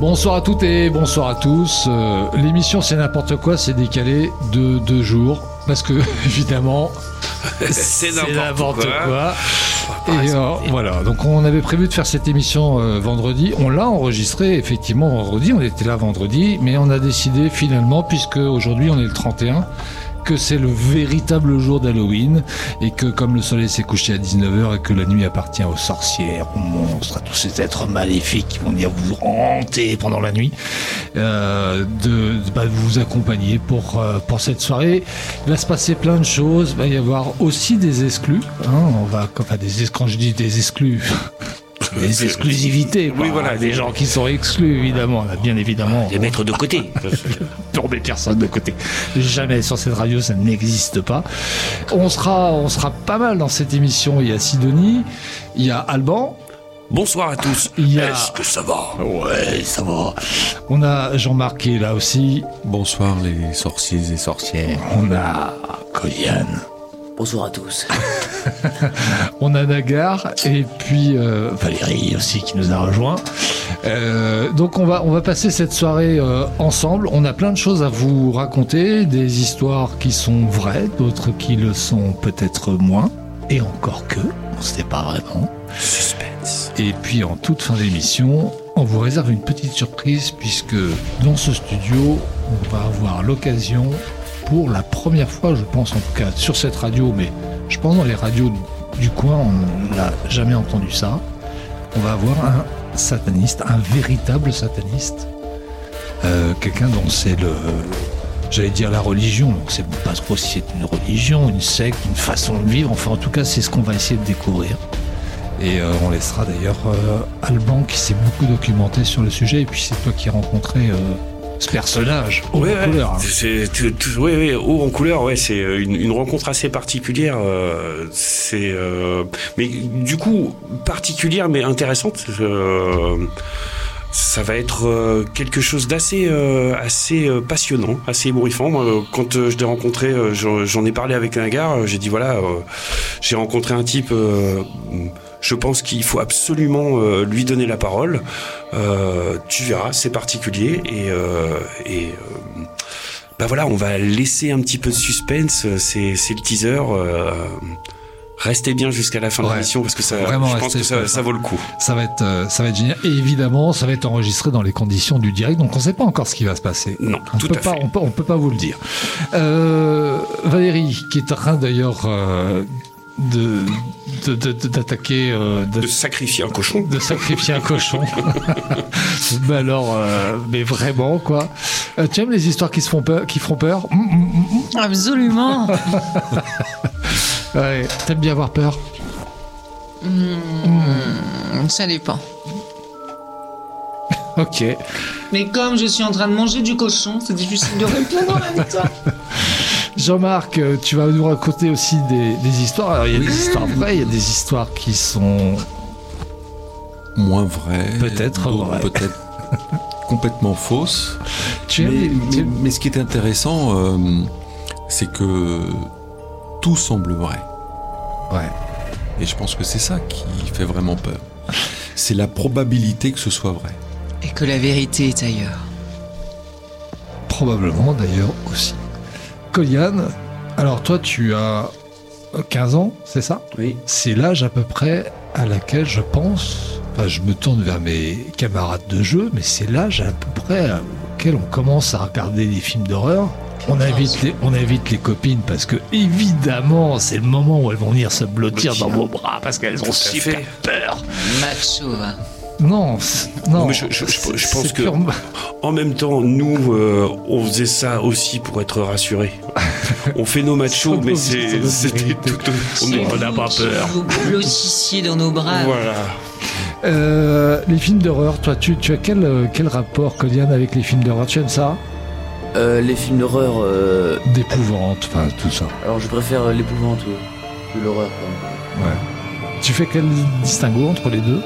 Bonsoir à toutes et bonsoir à tous. Euh, L'émission C'est n'importe quoi, c'est décalé de deux jours parce que évidemment C'est n'importe quoi. Et euh, voilà, donc on avait prévu de faire cette émission euh, vendredi. On l'a enregistrée effectivement vendredi, on était là vendredi, mais on a décidé finalement, puisque aujourd'hui on est le 31, c'est le véritable jour d'Halloween et que comme le soleil s'est couché à 19h et que la nuit appartient aux sorcières, aux monstres, à tous ces êtres maléfiques qui vont venir vous hanter pendant la nuit, euh, de, bah, vous accompagner pour, euh, pour cette soirée. Il va se passer plein de choses, il va y avoir aussi des exclus. Hein, on va, quand je dis des exclus, des exclusivités. Oui, voilà. Des gens qui sont exclus, évidemment. Là, bien évidemment. Les mettre de côté. tomber personne de côté. Jamais sur cette radio, ça n'existe pas. On sera, on sera pas mal dans cette émission. Il y a Sidonie, il y a Alban, Bonsoir à tous. Il y a- Est-ce que ça va? Ouais, ça va. On a Jean-Marc qui est là aussi. Bonsoir les sorciers et sorcières. On a Colian. Bonsoir à tous. On a Nagar et puis euh, Valérie aussi qui nous a rejoint. Euh, donc on va on va passer cette soirée euh, ensemble. On a plein de choses à vous raconter, des histoires qui sont vraies, d'autres qui le sont peut-être moins, et encore que on ne sait pas vraiment. Suspense. Et puis en toute fin d'émission, on vous réserve une petite surprise puisque dans ce studio, on va avoir l'occasion pour la première fois, je pense en tout cas sur cette radio, mais je pense dans les radios du coin, on n'a jamais entendu ça. On va avoir un sataniste, un véritable sataniste, Euh, quelqu'un dont c'est le, j'allais dire la religion, donc c'est pas trop si c'est une religion, une secte, une façon de vivre. Enfin, en tout cas, c'est ce qu'on va essayer de découvrir. Et euh, on laissera d'ailleurs euh, Alban qui s'est beaucoup documenté sur le sujet. Et puis c'est toi qui as rencontré ce personnage haut Ouais, en ouais. couleur. hein. C'est tout- tout- ouais, ouais, haut en couleur, ouais, c'est euh, une, une rencontre assez particulière. euh, c'est, euh, mais du coup particulière mais intéressante. euh, ça va être euh, quelque chose d'assez euh, assez passionnant, assez ébouriffant. Moi, quand je l'ai rencontré, j'en ai parlé avec Nagar, euh, j'ai dit voilà, j'ai rencontré un type, euh, je pense qu'il faut absolument euh, lui donner la parole. Euh, tu verras, c'est particulier et, euh, et bah voilà, on va laisser un petit peu de suspense. C'est c'est le teaser. Restez bien jusqu'à la fin de l'émission parce que ça, Vraiment je pense que ça, vaut le coup. Ça va être, ça va être génial. Et évidemment, ça va être enregistré dans les conditions du direct. Donc on ne sait pas encore ce qui va se passer. Non, On tout peut à pas, fait. On peut, on peut pas vous le dire. Euh, Valérie, qui est en train d'ailleurs euh, de de- de- de- d'attaquer, euh, de, De sacrifier un cochon. de sacrifier un cochon. mais alors, euh, mais vraiment quoi. Euh, tu aimes les histoires qui se font peur, qui font peur? Hum, hum, hum. Absolument. Ouais. T'aimes bien avoir peur? Hmm, ça dépend. Ok. Mais comme je suis en train de manger du cochon, c'est difficile de répondre en même temps. Jean-Marc, euh, tu vas nous raconter aussi des, des histoires. Alors, il y a des histoires vraies, il y a des histoires qui sont. Moins vrai. Peut-être d'autres vrai. Peut-être complètement fausse. Tu aimes Mais, les- mais- tu- mais ce qui est intéressant, euh, c'est que tout semble vrai. Ouais. Et je pense que c'est ça qui fait vraiment peur. C'est la probabilité que ce soit vrai. Et que la vérité est ailleurs. Probablement d'ailleurs aussi. Coliane, alors toi tu as 15 ans, c'est ça? Oui. C'est l'âge à peu près à laquelle je pense, enfin je me tourne vers mes camarades de jeu, mais c'est l'âge à peu près auquel on commence à regarder des films d'horreur. On invite, les, on invite les copines parce que évidemment c'est le moment où elles vont venir se blottir dans vos bras parce qu'elles ont super fait. peur. Macho, Non, non. mais je- je- je- je c'est- pense que- purement- En même temps, nous, euh, on faisait ça aussi pour être rassurés. On fait nos machos, mais c'était tout. On n'a vous pas peur. Vous blottissiez dans nos bras. Voilà. Euh, les films d'horreur, toi, tu, tu as quel, euh, quel rapport, Coliane, avec les films d'horreur? Tu aimes ça? Euh, les films d'horreur, euh, D'épouvante, enfin tout ça. alors je préfère l'épouvante que l'horreur. quand même. Ouais. Tu fais quel distinguo entre les deux?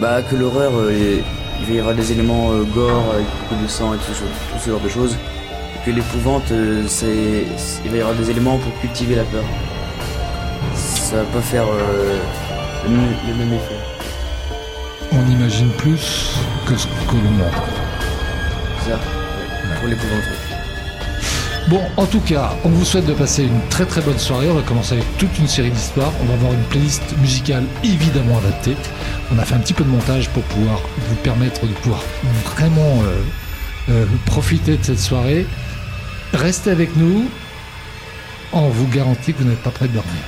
Bah que l'horreur, euh, il va y avoir des éléments euh, gore avec beaucoup de sang et tout ce, tout ce genre de choses. Et que l'épouvante, euh, c'est, il va y avoir des éléments pour cultiver la peur. Ça va pas faire euh, le, même, le même effet. On imagine plus que ce que l'on montre. ça. Ouais, Pour l'épouvante. Bon, en tout cas, on vous souhaite de passer une très très bonne soirée. On va commencer avec toute une série d'histoires. On va avoir une playlist musicale évidemment adaptée. On a fait un petit peu de montage pour pouvoir vous permettre de pouvoir vraiment euh, euh, profiter de cette soirée. Restez avec nous. On vous garantit que vous n'êtes pas prêts de dormir.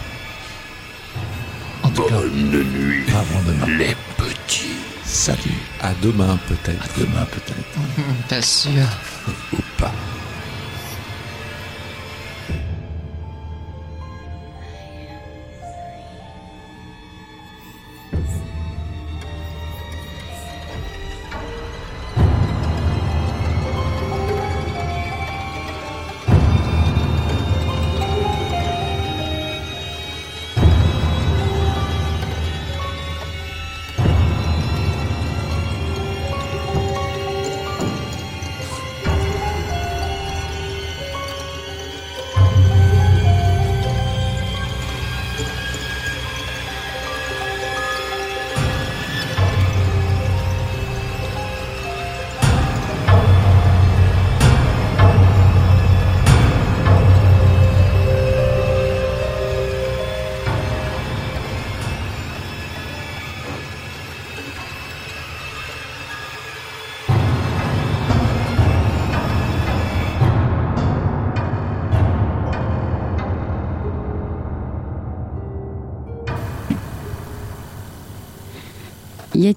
En tout cas, Bonne nuit, avant demain. les petits. Salut. À demain peut-être. À demain peut-être. Pas sûr. Ou pas.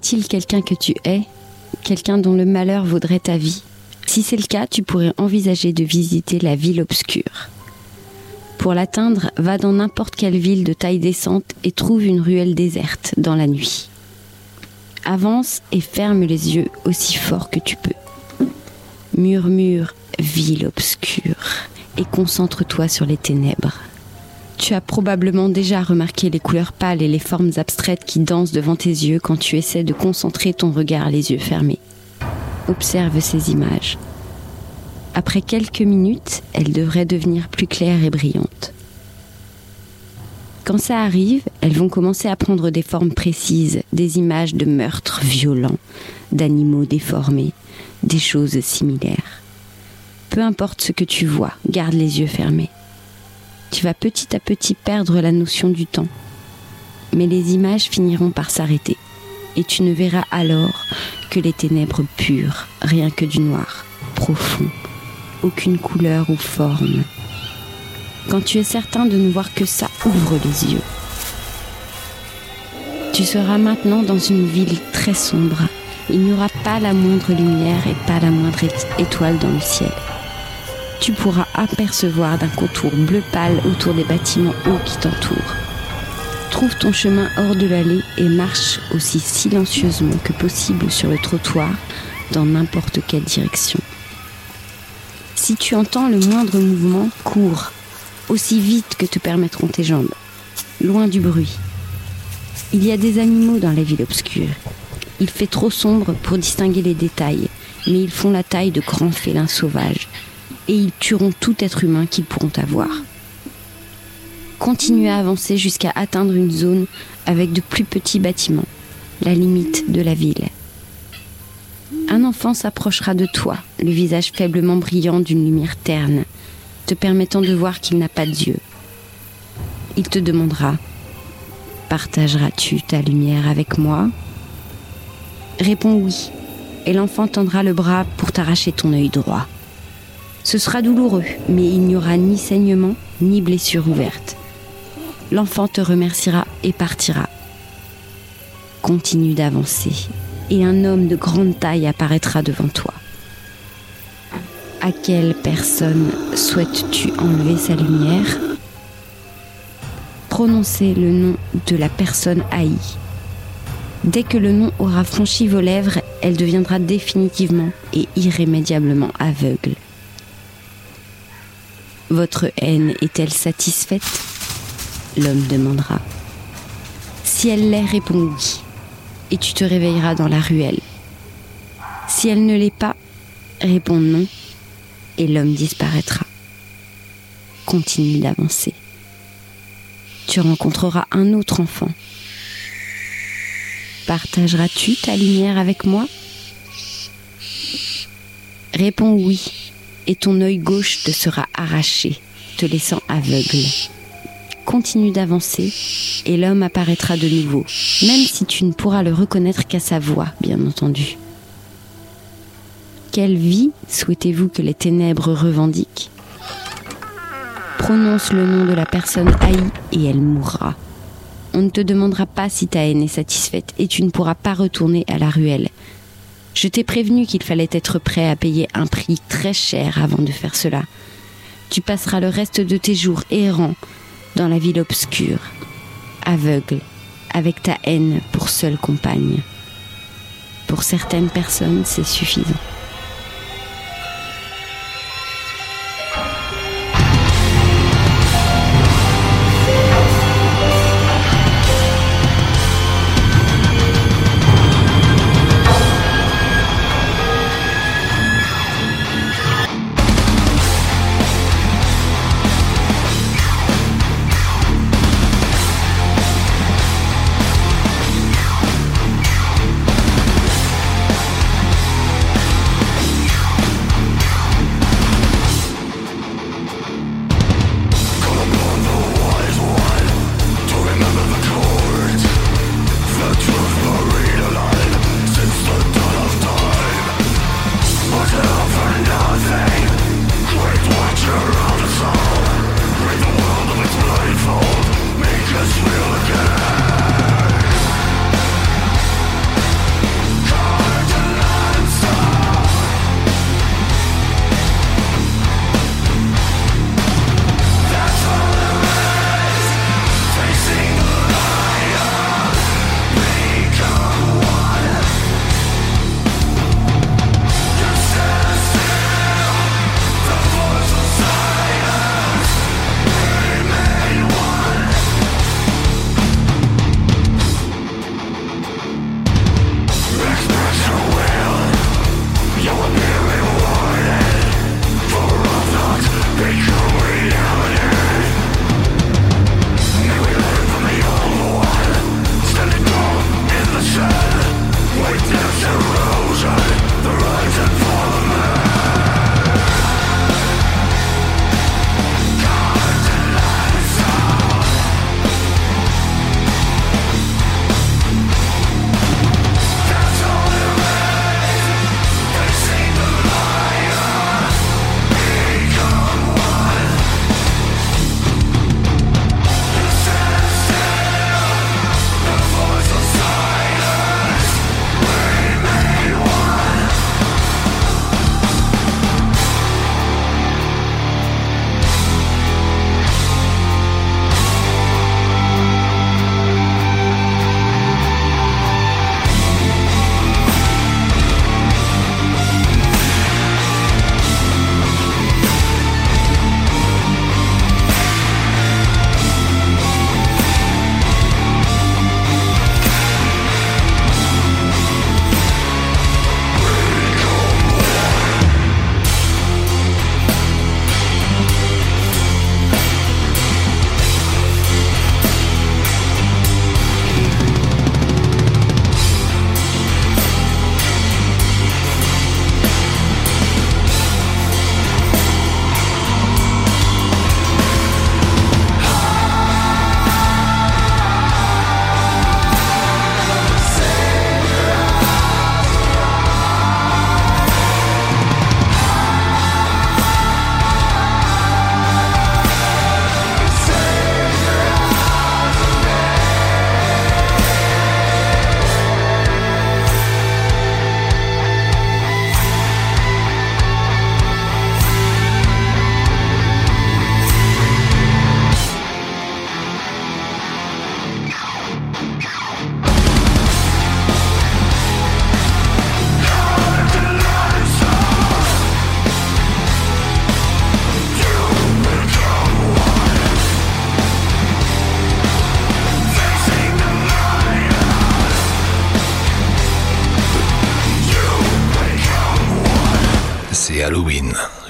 Y a-t-il quelqu'un que tu hais Quelqu'un dont le malheur vaudrait ta vie? Si c'est le cas, tu pourrais envisager de visiter la ville obscure. Pour l'atteindre, va dans n'importe quelle ville de taille décente et trouve une ruelle déserte dans la nuit. Avance et ferme les yeux aussi fort que tu peux. Murmure, ville obscure, et concentre-toi sur les ténèbres. Tu as probablement déjà remarqué les couleurs pâles et les formes abstraites qui dansent devant tes yeux quand tu essaies de concentrer ton regard les yeux fermés. Observe ces images. Après quelques minutes, elles devraient devenir plus claires et brillantes. Quand ça arrive, elles vont commencer à prendre des formes précises, des images de meurtres violents, d'animaux déformés, des choses similaires. Peu importe ce que tu vois, garde les yeux fermés tu vas petit à petit perdre la notion du temps. Mais les images finiront par s'arrêter, et tu ne verras alors que les ténèbres pures, rien que du noir, profond, aucune couleur ou forme. Quand tu es certain de ne voir que ça, ouvre les yeux. Tu seras maintenant dans une ville très sombre. Il n'y aura pas la moindre lumière et pas la moindre étoile dans le ciel tu pourras apercevoir d'un contour bleu pâle autour des bâtiments hauts qui t'entourent. Trouve ton chemin hors de l'allée et marche aussi silencieusement que possible sur le trottoir dans n'importe quelle direction. Si tu entends le moindre mouvement, cours, aussi vite que te permettront tes jambes, loin du bruit. Il y a des animaux dans la ville obscure. Il fait trop sombre pour distinguer les détails, mais ils font la taille de grands félins sauvages et ils tueront tout être humain qu'ils pourront avoir. Continue à avancer jusqu'à atteindre une zone avec de plus petits bâtiments, la limite de la ville. Un enfant s'approchera de toi, le visage faiblement brillant d'une lumière terne, te permettant de voir qu'il n'a pas d'yeux. Il te demandera Partageras-tu ta lumière avec moi? Réponds oui, et l'enfant tendra le bras pour t'arracher ton œil droit. Ce sera douloureux, mais il n'y aura ni saignement, ni blessure ouverte. L'enfant te remerciera et partira. Continue d'avancer, et un homme de grande taille apparaîtra devant toi. À quelle personne souhaites-tu enlever sa lumière? Prononcez le nom de la personne haïe. Dès que le nom aura franchi vos lèvres, elle deviendra définitivement et irrémédiablement aveugle. Votre haine est-elle satisfaite? L'homme demandera. Si elle l'est, réponds oui, et tu te réveilleras dans la ruelle. Si elle ne l'est pas, réponds non, et l'homme disparaîtra. Continue d'avancer. Tu rencontreras un autre enfant. Partageras-tu ta lumière avec moi? Réponds oui, et ton œil gauche te sera arraché, te laissant aveugle. Continue d'avancer, et l'homme apparaîtra de nouveau, même si tu ne pourras le reconnaître qu'à sa voix, bien entendu. Quelle vie souhaitez-vous que les ténèbres revendiquent? Prononce le nom de la personne haïe et elle mourra. On ne te demandera pas si ta haine est satisfaite et tu ne pourras pas retourner à la ruelle. Je t'ai prévenu qu'il fallait être prêt à payer un prix très cher avant de faire cela. Tu passeras le reste de tes jours errant dans la ville obscure, aveugle, avec ta haine pour seule compagne. Pour certaines personnes, c'est suffisant.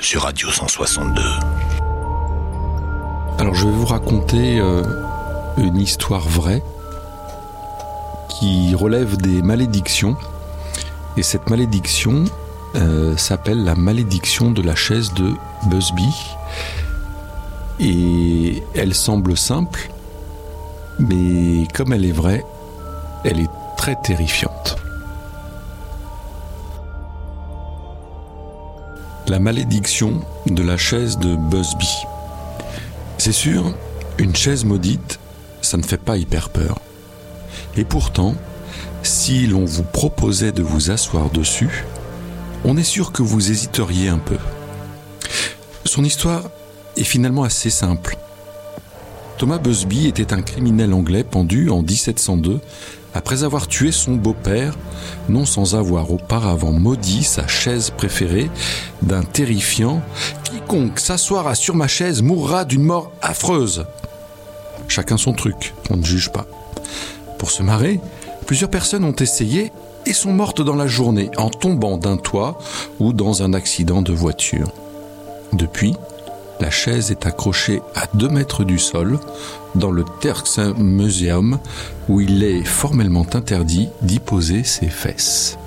Sur Radio 162. Alors je vais vous raconter euh, une histoire vraie qui relève des malédictions. Et cette malédiction, euh, s'appelle La malédiction de la chaise de Busby. Et elle semble simple, mais comme elle est vraie, elle est très terrifiante. La malédiction de la chaise de Busby. C'est sûr, une chaise maudite, ça ne fait pas hyper peur. Et pourtant, si l'on vous proposait de vous asseoir dessus, on est sûr que vous hésiteriez un peu. Son histoire est finalement assez simple. Thomas Busby était un criminel anglais pendu en 1702 après avoir tué son beau-père, non sans avoir auparavant maudit sa chaise préférée d'un terrifiant Quiconque s'asseoira sur ma chaise mourra d'une mort affreuse. Chacun son truc, on ne juge pas. Pour se marrer, plusieurs personnes ont essayé et sont mortes dans la journée en tombant d'un toit ou dans un accident de voiture. Depuis, la chaise est accrochée à 2 mètres du sol dans le Terksen Museum où il est formellement interdit d'y poser ses fesses.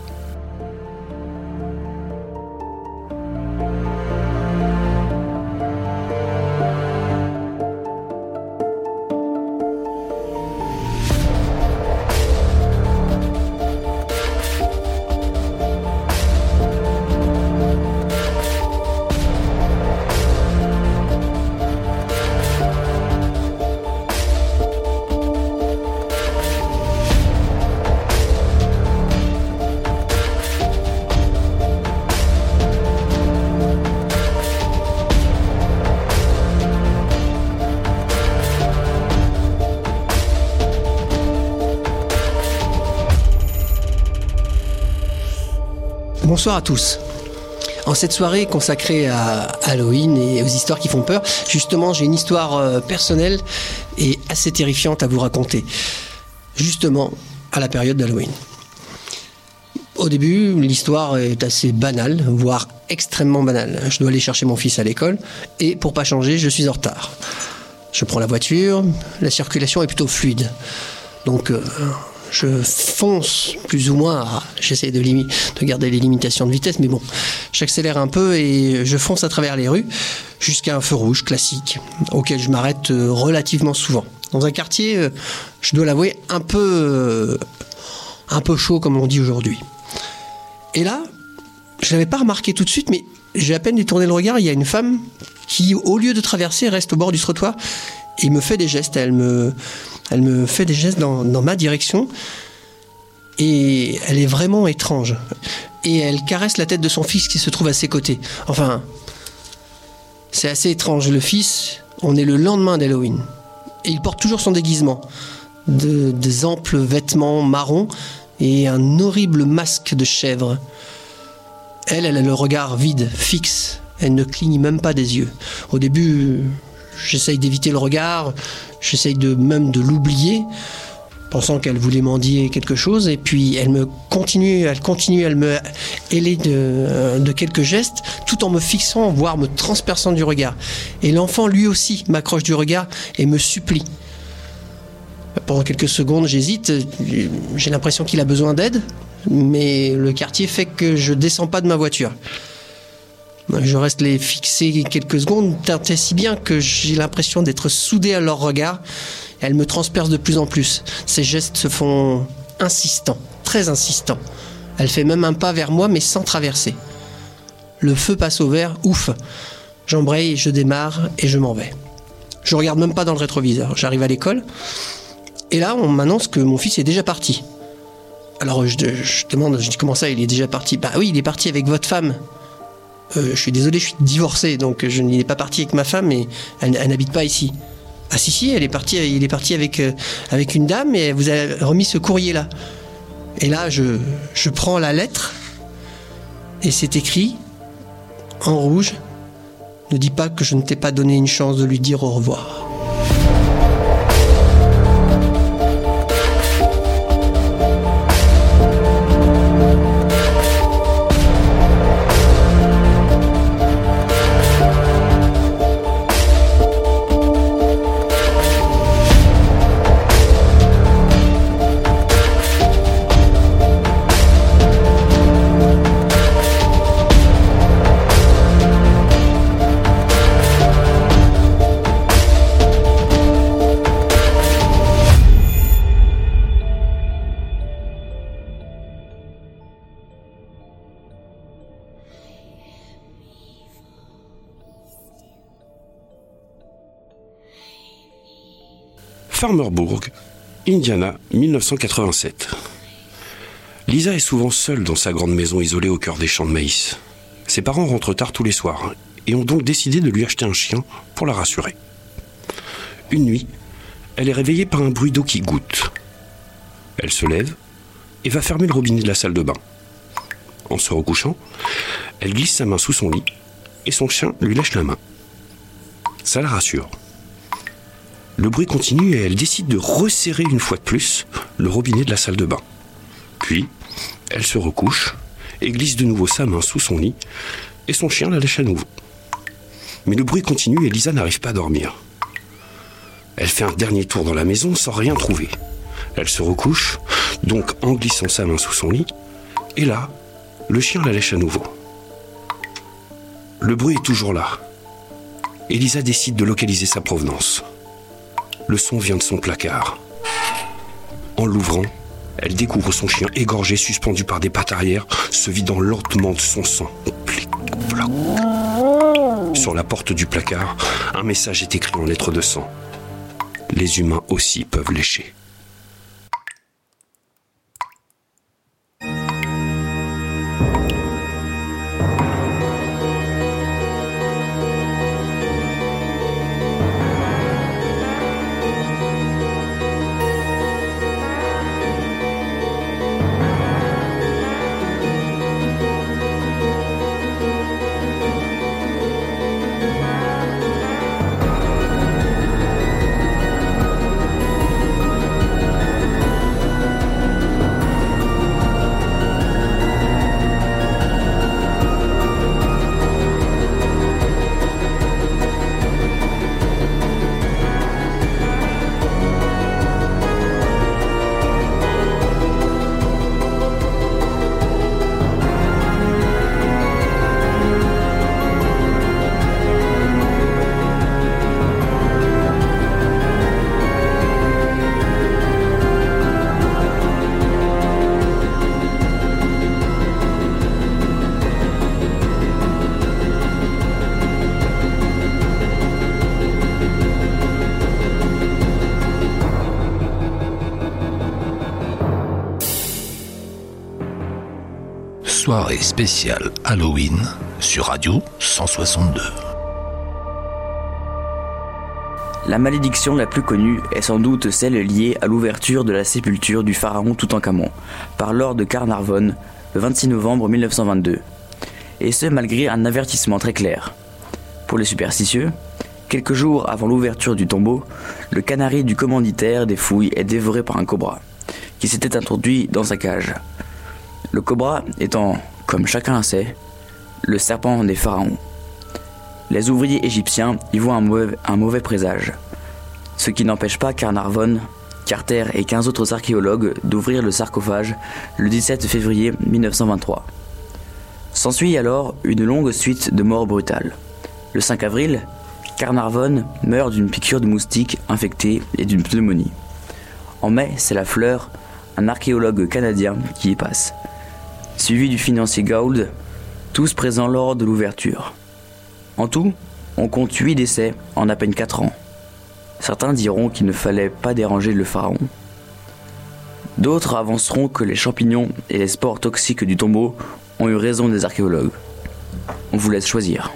Bonsoir à tous. En cette soirée consacrée à Halloween et aux histoires qui font peur, justement, j'ai une histoire euh, personnelle et assez terrifiante à vous raconter. Justement, à la période d'Halloween. Au début, l'histoire est assez banale, voire extrêmement banale. Je dois aller chercher mon fils à l'école et pour pas changer, je suis en retard. Je prends la voiture, la circulation est plutôt fluide. Donc, euh, je fonce plus ou moins. J'essaie de, de garder les limitations de vitesse, mais bon, j'accélère un peu et je fonce à travers les rues jusqu'à un feu rouge classique auquel je m'arrête euh, relativement souvent. Dans un quartier, euh, je dois l'avouer, un peu, euh, un peu chaud comme on dit aujourd'hui. Et là, je l'avais pas remarqué tout de suite, mais j'ai à peine détourné le regard. Il y a une femme qui, au lieu de traverser, reste au bord du trottoir et me fait des gestes. Elle me, elle me fait des gestes dans, ma direction et elle est vraiment étrange. Et elle caresse la tête de son fils qui se trouve à ses côtés. Enfin, c'est assez étrange. Le fils, on est le lendemain d'Halloween. Et il porte toujours son déguisement. De, des amples vêtements marrons et un horrible masque de chèvre. Elle, elle a le regard vide, fixe. Elle ne cligne même pas des yeux. Au début, j'essaye d'éviter le regard, j'essaye de même de l'oublier, pensant qu'elle voulait mendier quelque chose, et puis elle me continue, elle continue, elle me héler de, de quelques gestes, tout en me fixant, voire me transperçant du regard. Et l'enfant lui aussi m'accroche du regard et me supplie. Pendant quelques secondes, j'hésite, j'ai l'impression qu'il a besoin d'aide, mais le quartier fait que je descends pas de ma voiture. Je reste les fixer quelques secondes, tant si bien que j'ai l'impression d'être soudé à leur regard. Elles me transpercent de plus en plus. Ces gestes se font insistants, très insistants. Elle fait même un pas vers moi, mais sans traverser. Le feu passe au vert, ouf. J'embraye, je démarre et je m'en vais. Je regarde même pas dans le rétroviseur. J'arrive à l'école. Et là, on m'annonce que mon fils est déjà parti. Alors je, je demande, je dis comment ça, il est déjà parti? Bah oui, il est parti avec votre femme. Euh, je suis désolé, je suis divorcé, donc je n'ai pas parti avec ma femme, mais elle, n'habite pas ici. Ah si si, elle est partie, il est parti avec, euh, avec une dame et elle vous a remis ce courrier-là. Et là, je, je prends la lettre et c'est écrit en rouge. Ne dis pas que je ne t'ai pas donné une chance de lui dire au revoir. Farmerburg, Indiana, 1987. Lisa est souvent seule dans sa grande maison isolée au cœur des champs de maïs. Ses parents rentrent tard tous les soirs et ont donc décidé de lui acheter un chien pour la rassurer. Une nuit, elle est réveillée par un bruit d'eau qui goutte. Elle se lève et va fermer le robinet de la salle de bain. En se recouchant, elle glisse sa main sous son lit et son chien lui lèche la main. Ça la rassure. Le bruit continue et elle décide de resserrer une fois de plus le robinet de la salle de bain. Puis, elle se recouche et glisse de nouveau sa main sous son lit et son chien la lèche à nouveau. Mais le bruit continue et Lisa n'arrive pas à dormir. Elle fait un dernier tour dans la maison sans rien trouver. Elle se recouche, donc en glissant sa main sous son lit, et là, le chien la lèche à nouveau. Le bruit est toujours là. Elisa décide de localiser sa provenance. Le son vient de son placard. En l'ouvrant, elle découvre son chien égorgé, suspendu par des pattes arrière, se vidant lentement de son sang. Sur la porte du placard, un message est écrit en lettres de sang. Les humains aussi peuvent lécher. Soirée Halloween sur Radio 162. La malédiction la plus connue est sans doute celle liée à l'ouverture de la sépulture du pharaon Toutankhamon par Lord de Carnarvon le 26 novembre 1922. Et ce malgré un avertissement très clair. Pour les superstitieux, quelques jours avant l'ouverture du tombeau, le canari du commanditaire des fouilles est dévoré par un cobra, qui s'était introduit dans sa cage. Le cobra étant, comme chacun le sait, le serpent des pharaons. Les ouvriers égyptiens y voient un mauvais, un mauvais présage. Ce qui n'empêche pas Carnarvon, Carter et 15 autres archéologues d'ouvrir le sarcophage le 17 février 1923. S'ensuit alors une longue suite de morts brutales. Le 5 avril, Carnarvon meurt d'une piqûre de moustique infectée et d'une pneumonie. En mai, c'est la fleur, un archéologue canadien, qui y passe suivi du financier Gould, tous présents lors de l'ouverture. En tout, on compte 8 décès en à peine 4 ans. Certains diront qu'il ne fallait pas déranger le pharaon. D'autres avanceront que les champignons et les spores toxiques du tombeau ont eu raison des archéologues. On vous laisse choisir.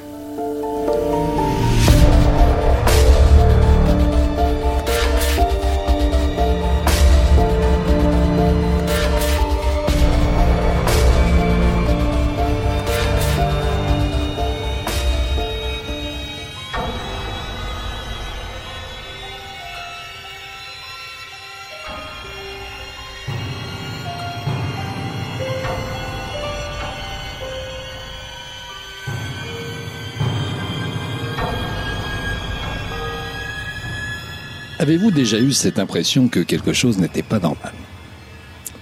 Avez-vous déjà eu cette impression que quelque chose n'était pas normal?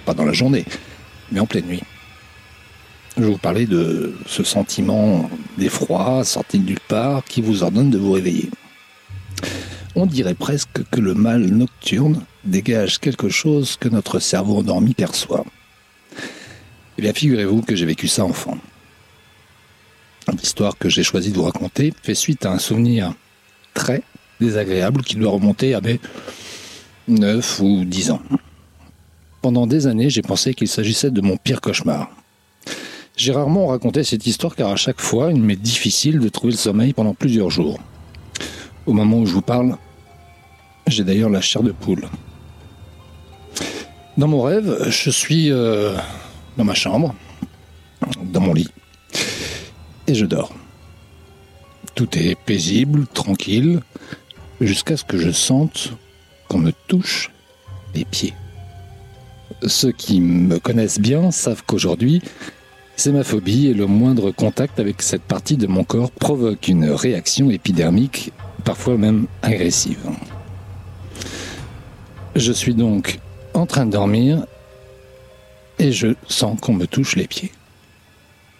Pas dans la journée, mais en pleine nuit. Je vous parler de ce sentiment d'effroi sorti de nulle part qui vous ordonne de vous réveiller. On dirait presque que le mal nocturne dégage quelque chose que notre cerveau endormi perçoit. Eh bien, figurez-vous que j'ai vécu ça enfant. L'histoire que j'ai choisi de vous raconter fait suite à un souvenir très désagréable qui doit remonter à mes 9 ou 10 ans. Pendant des années, j'ai pensé qu'il s'agissait de mon pire cauchemar. J'ai rarement raconté cette histoire car à chaque fois, il m'est difficile de trouver le sommeil pendant plusieurs jours. Au moment où je vous parle, j'ai d'ailleurs la chair de poule. Dans mon rêve, je suis euh, dans ma chambre, dans mon lit, et je dors. Tout est paisible, tranquille, jusqu'à ce que je sente qu'on me touche les pieds. Ceux qui me connaissent bien savent qu'aujourd'hui, c'est ma phobie et le moindre contact avec cette partie de mon corps provoque une réaction épidermique, parfois même agressive. Je suis donc en train de dormir et je sens qu'on me touche les pieds.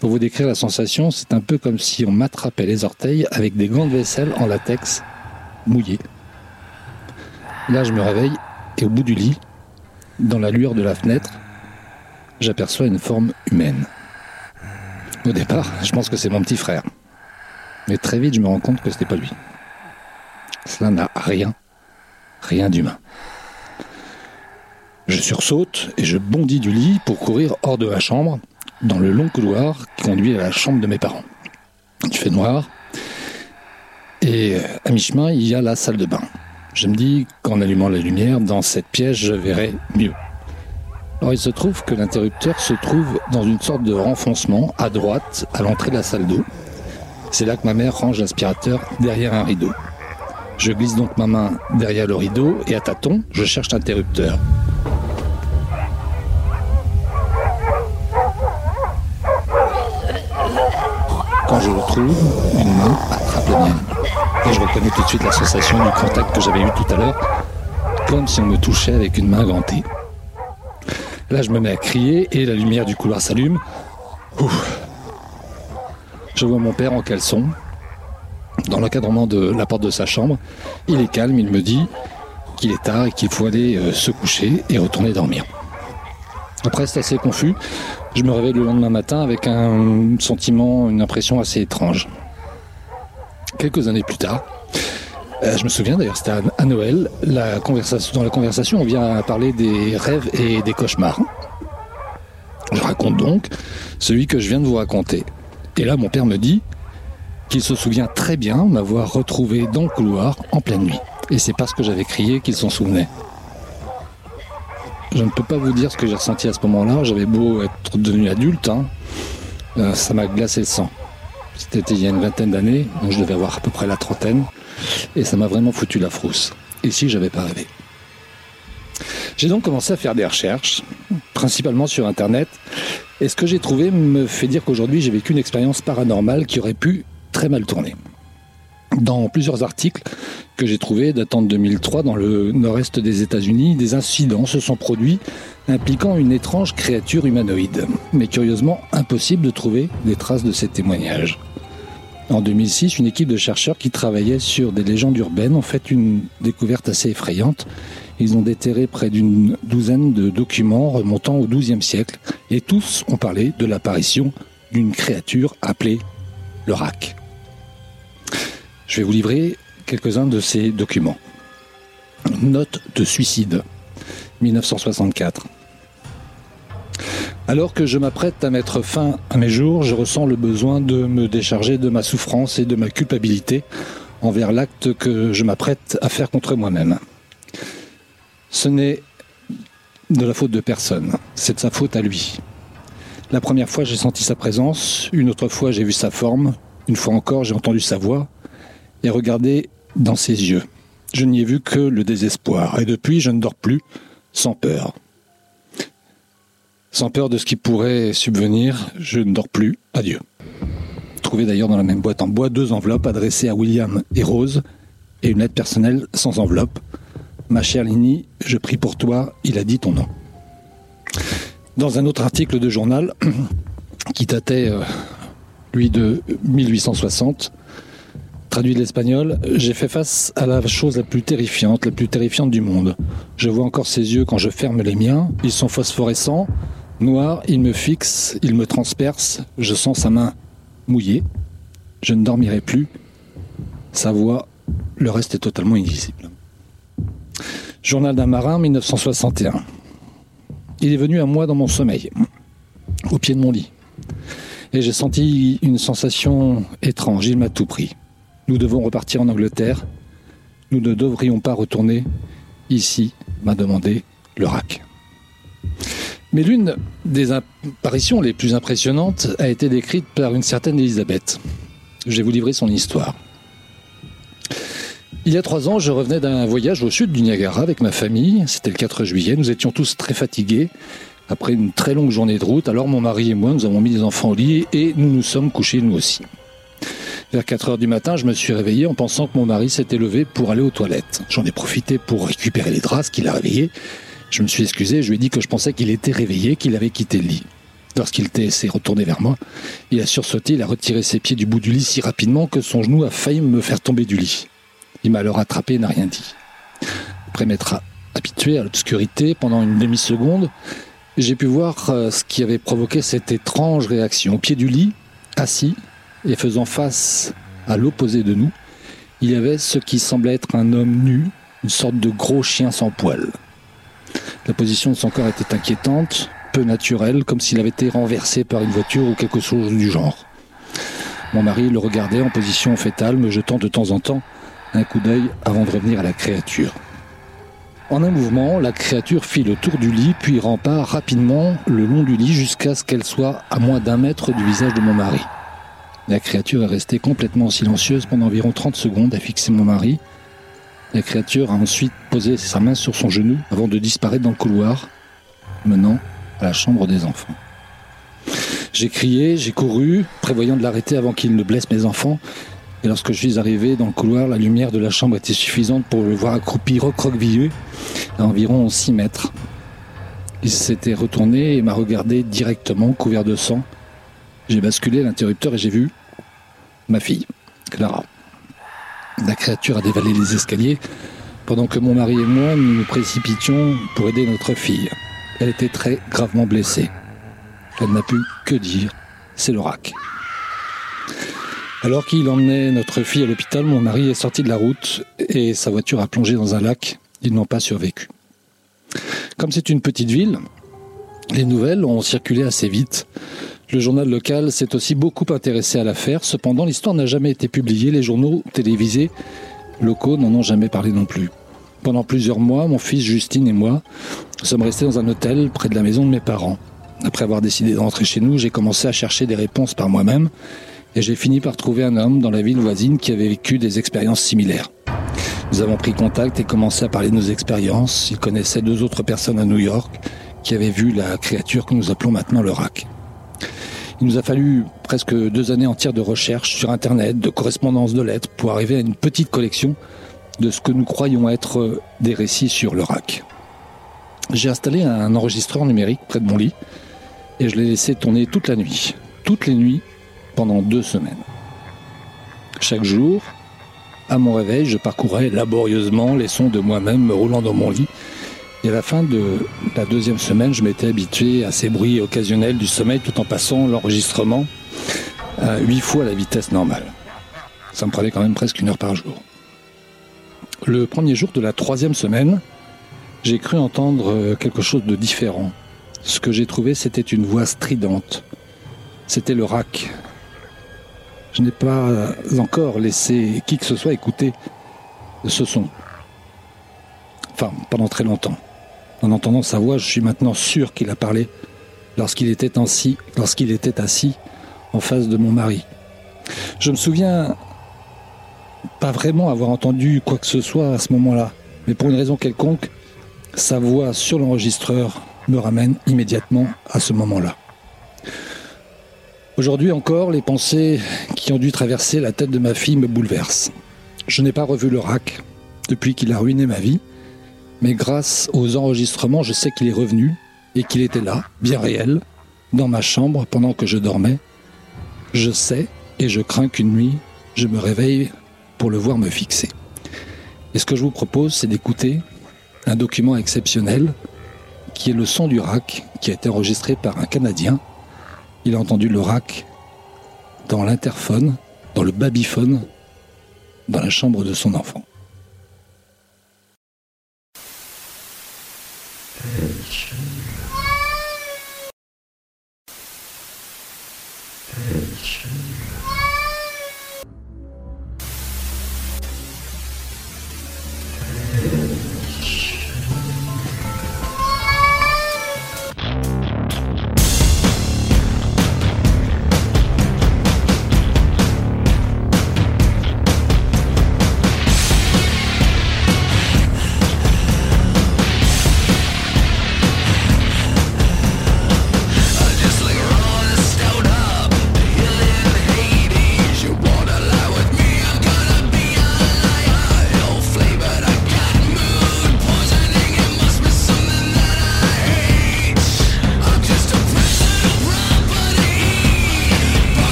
Pour vous décrire la sensation, c'est un peu comme si on m'attrapait les orteils avec des gants de vaisselle en latex mouillés. Là, je me réveille et au bout du lit, dans la lueur de la fenêtre, j'aperçois une forme humaine. Au départ, je pense que c'est mon petit frère. Mais très vite, je me rends compte que ce n'était pas lui. Cela n'a rien, rien d'humain. Je sursaute et je bondis du lit pour courir hors de la chambre, dans le long couloir qui conduit à la chambre de mes parents. Il fait noir. Et à mi-chemin, il y a la salle de bain. Je me dis qu'en allumant la lumière dans cette pièce, je verrai mieux. Alors il se trouve que l'interrupteur se trouve dans une sorte de renfoncement à droite à l'entrée de la salle d'eau. C'est là que ma mère range l'aspirateur derrière un rideau. Je glisse donc ma main derrière le rideau et à tâtons, je cherche l'interrupteur. Quand je le trouve, une main attrape la mienne. Je reconnais tout de suite la sensation du contact que j'avais eu tout à l'heure, comme si on me touchait avec une main gantée. Là, je me mets à crier et la lumière du couloir s'allume. Ouf. Je vois mon père en caleçon, dans l'encadrement de la porte de sa chambre. Il est calme, il me dit qu'il est tard et qu'il faut aller euh, se coucher et retourner dormir. Après, c'est assez confus. Je me réveille le lendemain matin avec un sentiment, une impression assez étrange. Quelques années plus tard, euh, je me souviens d'ailleurs, c'était à, Noël, dans la conversation, on vient à parler des rêves et des cauchemars. Je raconte donc celui que je viens de vous raconter. Et là, mon père me dit qu'il se souvient très bien m'avoir retrouvé dans le couloir en pleine nuit. Et c'est parce que j'avais crié qu'il s'en souvenait. Je ne peux pas vous dire ce que j'ai ressenti à ce moment-là. J'avais beau être devenu adulte, hein, euh, ça m'a glacé le sang. C'était il y a une vingtaine d'années, donc je devais avoir à peu près la trentaine, et ça m'a vraiment foutu la frousse. Si j'avais pas rêvé. J'ai donc commencé à faire des recherches, principalement sur Internet, et ce que j'ai trouvé me fait dire qu'aujourd'hui j'ai vécu une expérience paranormale qui aurait pu très mal tourner. Dans plusieurs articles que j'ai trouvés datant de 2003 dans le nord-est des États-Unis, des incidents se sont produits impliquant une étrange créature humanoïde. Mais curieusement, impossible de trouver des traces de ces témoignages. En 2006, une équipe de chercheurs qui travaillait sur des légendes urbaines ont fait une découverte assez effrayante. Ils ont déterré près d'une douzaine de documents remontant au XIIe siècle et tous ont parlé de l'apparition d'une créature appelée le RAC. Je vais vous livrer quelques-uns de ces documents. Note de suicide, 1964. Alors que je m'apprête à mettre fin à mes jours, je ressens le besoin de me décharger de ma souffrance et de ma culpabilité envers l'acte que je m'apprête à faire contre moi-même. Ce n'est de la faute de personne, c'est de sa faute à lui. La première fois j'ai senti sa présence, une autre fois j'ai vu sa forme, une fois encore j'ai entendu sa voix et regardé dans ses yeux. Je n'y ai vu que le désespoir, et depuis je ne dors plus sans peur. Sans peur de ce qui pourrait subvenir, je ne dors plus. Adieu. Trouvé d'ailleurs dans la même boîte en bois deux enveloppes adressées à William et Rose et une lettre personnelle sans enveloppe. Ma chère Lini, je prie pour toi, il a dit ton nom. Dans un autre article de journal qui datait, euh, lui, de 1860, traduit de l'espagnol, j'ai fait face à la chose la plus terrifiante, la plus terrifiante du monde. Je vois encore ses yeux quand je ferme les miens, ils sont phosphorescents, noirs, ils me fixent, ils me transpercent, je sens sa main mouillée, je ne dormirai plus, sa voix, le reste est totalement invisible. Journal d'un marin, 1961. Il est venu à moi dans mon sommeil, au pied de mon lit. Et j'ai senti une sensation étrange, il m'a tout pris. Nous devons repartir en Angleterre. Nous ne devrions pas retourner ici, m'a demandé le RAC. Mais l'une des apparitions les plus impressionnantes a été décrite par une certaine Elisabeth. Je vais vous livrer son histoire. Il y a trois ans, je revenais d'un voyage au sud du Niagara avec ma famille. C'était le 4 juillet. Nous étions tous très fatigués après une très longue journée de route. Alors mon mari et moi, nous avons mis les enfants au lit et nous nous sommes couchés nous aussi. Vers 4 heures du matin, je me suis réveillé en pensant que mon mari s'était levé pour aller aux toilettes. J'en ai profité pour récupérer les draps, ce qui l'a. Je me suis excusé, je lui ai dit que je pensais qu'il était réveillé, qu'il avait quitté le lit. Lorsqu'il s'est retourné vers moi, il a sursauté, il a retiré ses pieds du bout du lit si rapidement que son genou a failli me faire tomber du lit. Il m'a alors attrapé et n'a rien dit. Après m'être habitué à l'obscurité pendant une demi-seconde, j'ai pu voir euh, ce qui avait provoqué cette étrange réaction. Au pied du lit, assis et faisant face à l'opposé de nous, il y avait ce qui semblait être un homme nu, une sorte de gros chien sans poils. La position de son corps était inquiétante, peu naturelle, comme s'il avait été renversé par une voiture ou quelque chose du genre. Mon mari le regardait en position fétale, me jetant de temps en temps un coup d'œil avant de revenir à la créature. En un mouvement, la créature fit le tour du lit, puis rampa rapidement le long du lit jusqu'à ce qu'elle soit à moins d'un mètre du visage de mon mari. La créature est restée complètement silencieuse pendant environ 30 secondes à fixer mon mari. La créature a ensuite posé sa main sur son genou avant de disparaître dans le couloir, menant à la chambre des enfants. J'ai crié, j'ai couru, prévoyant de l'arrêter avant qu'il ne blesse mes enfants, et lorsque je suis arrivé dans le couloir, la lumière de la chambre était suffisante pour le voir accroupi recroquevilleux à environ 6 mètres. Il s'était retourné et m'a regardé directement, couvert de sang. J'ai basculé l'interrupteur et j'ai vu ma fille, Clara. La créature a dévalé les escaliers pendant que mon mari et moi nous nous précipitions pour aider notre fille. Elle était très gravement blessée. Elle n'a pu que dire c'est l'oracle. Alors qu'il emmenait notre fille à l'hôpital, mon mari est sorti de la route et sa voiture a plongé dans un lac. Ils n'ont pas survécu. Comme c'est une petite ville, les nouvelles ont circulé assez vite. Le journal local s'est aussi beaucoup intéressé à l'affaire. Cependant, l'histoire n'a jamais été publiée. Les journaux télévisés locaux n'en ont jamais parlé non plus. Pendant plusieurs mois, mon fils Justine et moi sommes restés dans un hôtel près de la maison de mes parents. Après avoir décidé de rentrer chez nous, j'ai commencé à chercher des réponses par moi-même et j'ai fini par trouver un homme dans la ville voisine qui avait vécu des expériences similaires. Nous avons pris contact et commencé à parler de nos expériences. Il connaissait deux autres personnes à New York qui avaient vu la créature que nous appelons maintenant le RAC. Il nous a fallu presque deux années entières de recherche sur Internet, de correspondance de lettres, pour arriver à une petite collection de ce que nous croyons être des récits sur le RAC. J'ai installé un enregistreur numérique près de mon lit et je l'ai laissé tourner toute la nuit. Toutes les nuits, pendant deux semaines. Chaque jour, à mon réveil, je parcourais laborieusement les sons de moi-même me roulant dans mon lit. Et à la fin de la deuxième semaine, je m'étais habitué à ces bruits occasionnels du sommeil tout en passant l'enregistrement à huit fois la vitesse normale. Ça me prenait quand même presque une heure par jour. Le premier jour de la troisième semaine, j'ai cru entendre quelque chose de différent. Ce que j'ai trouvé, c'était une voix stridente. C'était le rack je n'ai pas encore laissé qui que ce soit écouter ce son. Enfin, pendant très longtemps. En entendant sa voix, je suis maintenant sûr qu'il a parlé lorsqu'il était assis, lorsqu'il était assis en face de mon mari. Je me souviens pas vraiment avoir entendu quoi que ce soit à ce moment-là, mais pour une raison quelconque, sa voix sur l'enregistreur me ramène immédiatement à ce moment-là. Aujourd'hui encore, les pensées qui ont dû traverser la tête de ma fille me bouleversent. Je n'ai pas revu le rack depuis qu'il a ruiné ma vie, mais grâce aux enregistrements, je sais qu'il est revenu et qu'il était là, bien réel, dans ma chambre pendant que je dormais. Je sais et je crains qu'une nuit, je me réveille pour le voir me fixer. Et ce que je vous propose, c'est d'écouter un document exceptionnel qui est le son du rack qui a été enregistré par un Canadien il a entendu le rack dans l'interphone, dans le babyphone, dans la chambre de son enfant. De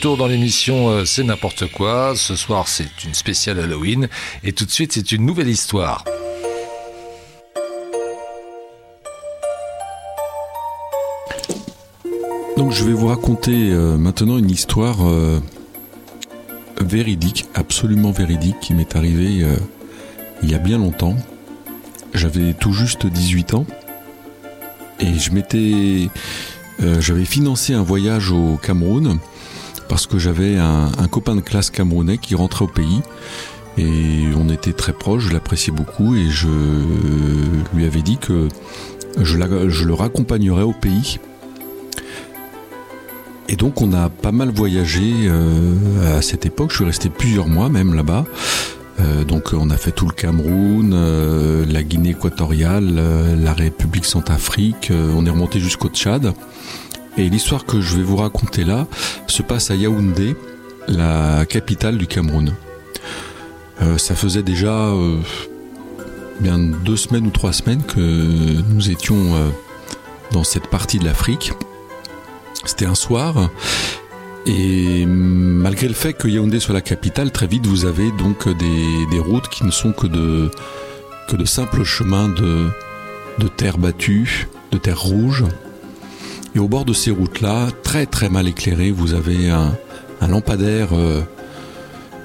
retour dans l'émission euh, C'est n'importe quoi. Ce soir, c'est une spéciale Halloween. Et tout de suite, c'est une nouvelle histoire. Donc je vais vous raconter euh, maintenant une histoire euh, véridique, absolument véridique, qui m'est arrivée il y a bien longtemps. J'avais tout juste 18 ans et je m'étais, j'avais financé un voyage au Cameroun parce que j'avais un, copain de classe camerounais qui rentrait au pays et on était très proches, je l'appréciais beaucoup et je lui avais dit que je, le raccompagnerai au pays. Et donc on a pas mal voyagé euh, à cette époque. Je suis resté plusieurs mois même là-bas. Euh, donc on a fait tout le Cameroun, euh, la Guinée équatoriale, la République Centrafrique. on est remonté jusqu'au Tchad. Et l'histoire que je vais vous raconter là se passe à Yaoundé, la capitale du Cameroun. Euh, ça faisait déjà euh, bien deux semaines ou trois semaines que nous étions euh, dans cette partie de l'Afrique. C'était un soir. Et malgré le fait que Yaoundé soit la capitale, très vite vous avez donc des, routes qui ne sont que de, que de simples chemins de, de terre battue, de terre rouge. Et au bord de ces routes-là, très très mal éclairées, vous avez un, lampadaire euh,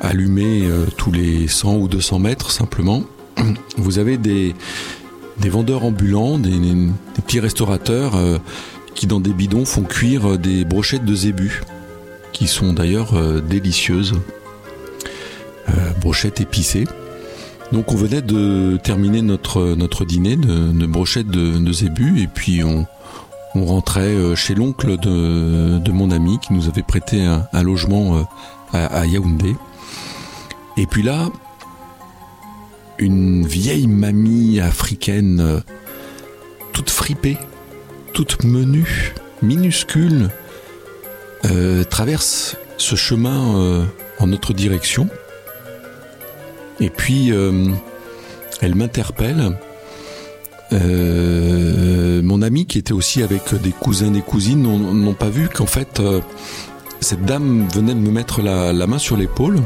allumé euh, tous les 100 ou 200 mètres simplement. Vous avez des, vendeurs ambulants, des, petits restaurateurs euh, qui dans des bidons font cuire des brochettes de zébu, qui sont d'ailleurs délicieuses. Brochettes épicées. Donc on venait de terminer notre, notre dîner de, de brochettes de, de zébu et puis on, on rentrait euh, chez l'oncle de, mon ami qui nous avait prêté un, logement euh, à, Yaoundé. Et puis là, une vieille mamie africaine, euh, toute fripée, toute menue, minuscule, traverse ce chemin en notre direction. Et puis, elle m'interpelle. Euh, mon ami, qui était aussi avec des cousins et cousines, n'ont pas vu qu'en fait, euh, cette dame venait de me mettre la, main sur l'épaule.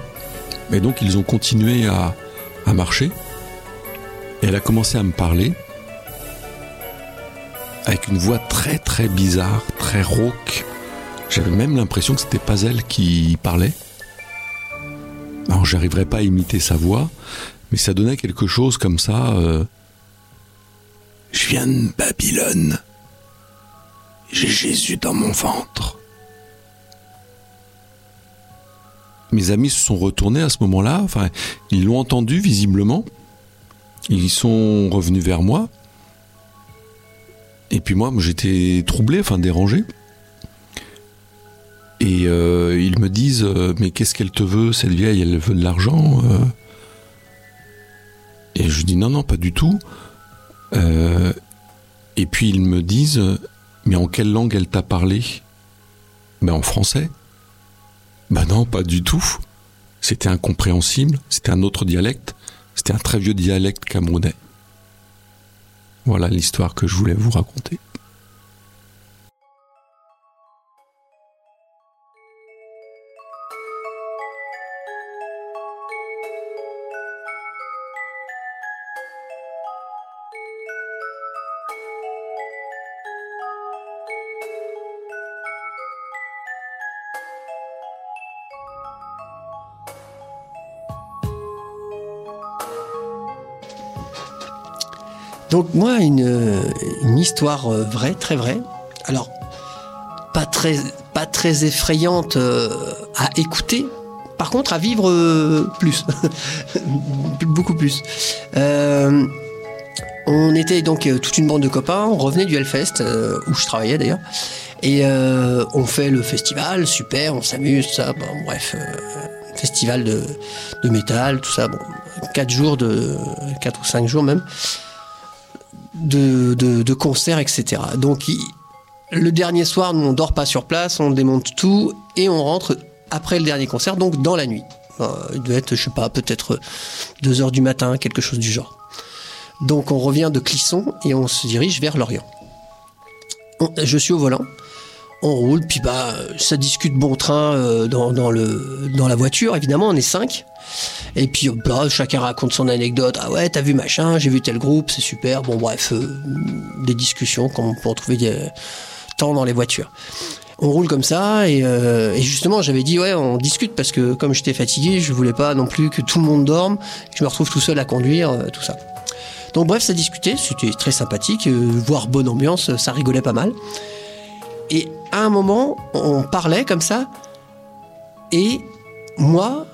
Et donc, ils ont continué à, à marcher. Et elle a commencé à me parler. Avec une voix très très bizarre, très rauque. J'avais même l'impression que c'était pas elle qui parlait. Alors j'arriverais pas à imiter sa voix, mais ça donnait quelque chose comme ça. euh, Je viens de Babylone. J'ai Jésus dans mon ventre. Mes amis se sont retournés à ce moment-là. Enfin, ils l'ont entendu visiblement. Ils sont revenus vers moi. Et puis moi, j'étais troublé, enfin dérangé. Et euh, ils me disent euh, mais qu'est-ce qu'elle te veut cette vieille? Elle veut de l'argent euh Et je dis non non pas du tout. Euh, et puis ils me disent mais en quelle langue elle t'a parlé? Ben en français. Ben non pas du tout. C'était incompréhensible. C'était un autre dialecte. C'était un très vieux dialecte camerounais. Voilà l'histoire que je voulais vous raconter. Donc moi, une, histoire euh, vraie, très vraie. Alors, pas très, pas très effrayante euh, à écouter. Par contre, à vivre euh, plus. Beaucoup plus. On était donc toute une bande de copains. On revenait du Hellfest, où je travaillais d'ailleurs. Et on fait le festival, super, on s'amuse, ça. Bon, bref, festival de, de métal, tout ça. Bon, quatre jours de, quatre ou cinq jours même de, de, concerts, etc. Donc, le dernier soir, nous, on dort pas sur place, on démonte tout et on rentre après le dernier concert, donc dans la nuit. Euh, il doit être, je sais pas, peut-être 2 heures du matin, quelque chose du genre. Donc, on revient de Clisson et on se dirige vers Lorient. Je suis au volant. On roule, puis bah, ça discute bon train euh, dans, la voiture, évidemment, on est cinq. Et puis bah, chacun raconte son anecdote. Ah ouais, t'as vu machin, j'ai vu tel groupe, c'est super. Bon bref, euh, des discussions comme on peut en trouver des, tant dans les voitures. On roule comme ça et, euh, justement j'avais dit ouais on discute parce que comme j'étais fatigué, je voulais pas non plus que tout le monde dorme, que je me retrouve tout seul à conduire, euh, tout ça. Donc bref, ça discutait, c'était très sympathique, euh, voire bonne ambiance, ça rigolait pas mal. À un moment, on parlait comme ça et moi,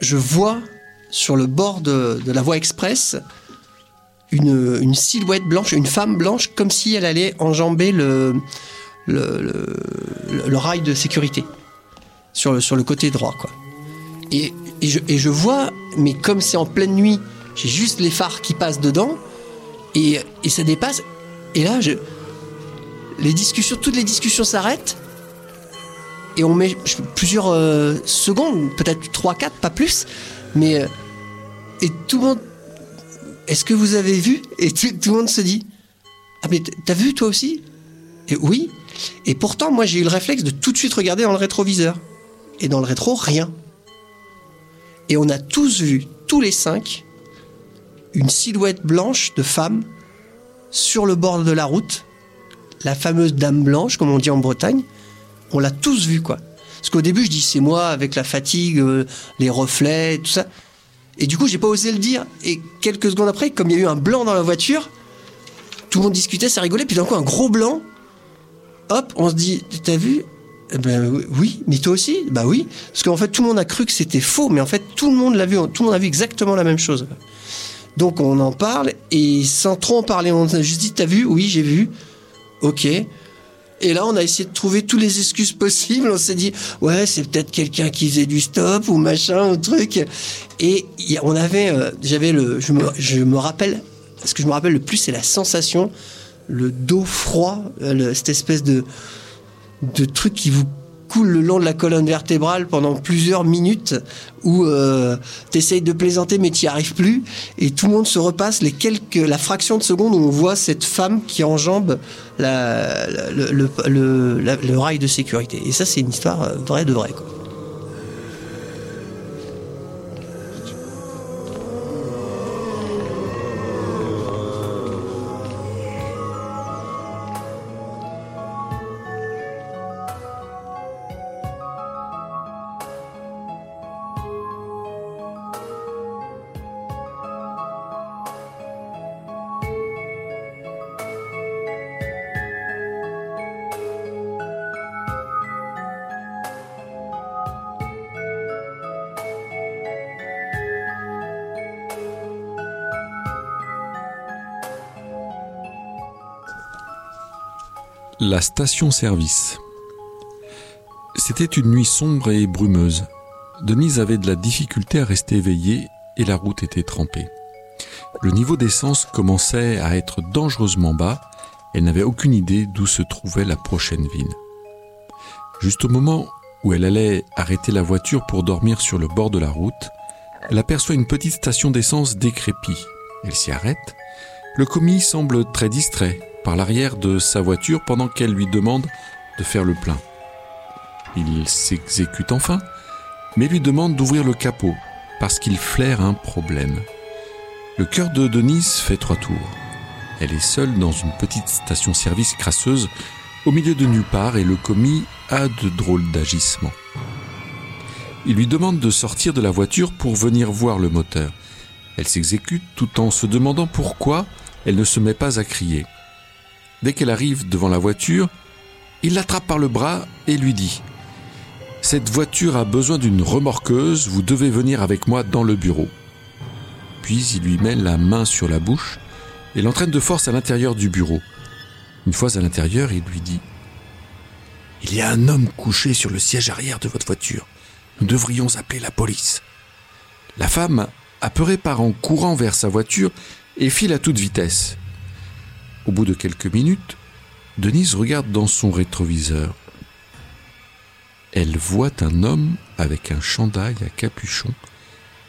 je vois sur le bord de, de la voie express une, une silhouette blanche, une femme blanche, comme si elle allait enjamber le, le, rail de sécurité sur le, sur le côté droit. Quoi. Et, et, je, et je vois, mais comme c'est en pleine nuit, j'ai juste les phares qui passent dedans et, et ça dépasse. Et là, je, les discussions, toutes les discussions s'arrêtent et on met plusieurs euh, secondes, peut-être 3, 4, pas plus, mais euh, et tout le monde. Est-ce que vous avez vu? Et tout, tout le monde se dit Ah, mais t'as vu toi aussi Et oui. Et pourtant, moi, j'ai eu le réflexe de tout de suite regarder dans le rétroviseur. Et dans le rétro, rien. Et on a tous vu, tous les cinq, une silhouette blanche de femme sur le bord de la route. La fameuse dame blanche, comme on dit en Bretagne. On l'a tous vu, quoi. Parce qu'au début, je dis c'est moi avec la fatigue, euh, les reflets, tout ça. Et du coup, j'ai pas osé le dire. Et quelques secondes après, comme il y a eu un blanc dans la voiture, tout le monde discutait, ça rigolait. Puis d'un coup, un gros blanc. Hop, on se dit, t'as vu? Eh Ben oui, mais toi aussi? Bah oui. Parce qu'en fait, tout le monde a cru que c'était faux, mais en fait, tout le monde l'a vu. Tout le monde a vu exactement la même chose. Donc on en parle et sans trop en parler, on a juste dit, t'as vu? Oui, j'ai vu. Ok. Et là, on a essayé de trouver toutes les excuses possibles. On s'est dit, ouais, c'est peut-être quelqu'un qui faisait du stop ou machin ou truc. Et on avait, euh, j'avais le, je me, rappelle, ce que je me rappelle le plus, c'est la sensation, le dos froid, euh, cette espèce de truc qui vous coule le long de la colonne vertébrale pendant plusieurs minutes où euh, t'essayes de plaisanter mais t'y arrives plus. Et tout le monde se repasse. Les quelques la fraction de seconde où on voit cette femme qui enjambe le, rail de sécurité. Et ça c'est une histoire euh, vraie de vrai quoi. La station-service. C'était une nuit sombre et brumeuse. Denise avait de la difficulté à rester éveillée et la route était trempée. Le niveau d'essence commençait à être dangereusement bas. Elle n'avait aucune idée d'où se trouvait la prochaine ville. Juste au moment où elle allait arrêter la voiture pour dormir sur le bord de la route, elle aperçoit une petite station d'essence décrépie. Elle s'y arrête. Le commis semble très distrait par l'arrière de sa voiture pendant qu'elle lui demande de faire le plein. Il s'exécute enfin, mais lui demande d'ouvrir le capot parce qu'il flaire un problème. Le cœur de Denise fait trois tours. Elle est seule dans une petite station-service crasseuse au milieu de nulle part et le commis a de drôles d'agissements. Il lui demande de sortir de la voiture pour venir voir le moteur. Elle s'exécute tout en se demandant pourquoi elle ne se met pas à crier. Dès qu'elle arrive devant la voiture, il l'attrape par le bras et lui dit ⁇ Cette voiture a besoin d'une remorqueuse, vous devez venir avec moi dans le bureau. ⁇ Puis il lui met la main sur la bouche et l'entraîne de force à l'intérieur du bureau. Une fois à l'intérieur, il lui dit ⁇ Il y a un homme couché sur le siège arrière de votre voiture. Nous devrions appeler la police. ⁇ La femme, apeurée, part en courant vers sa voiture et file à toute vitesse. Au bout de quelques minutes, Denise regarde dans son rétroviseur. Elle voit un homme avec un chandail à capuchon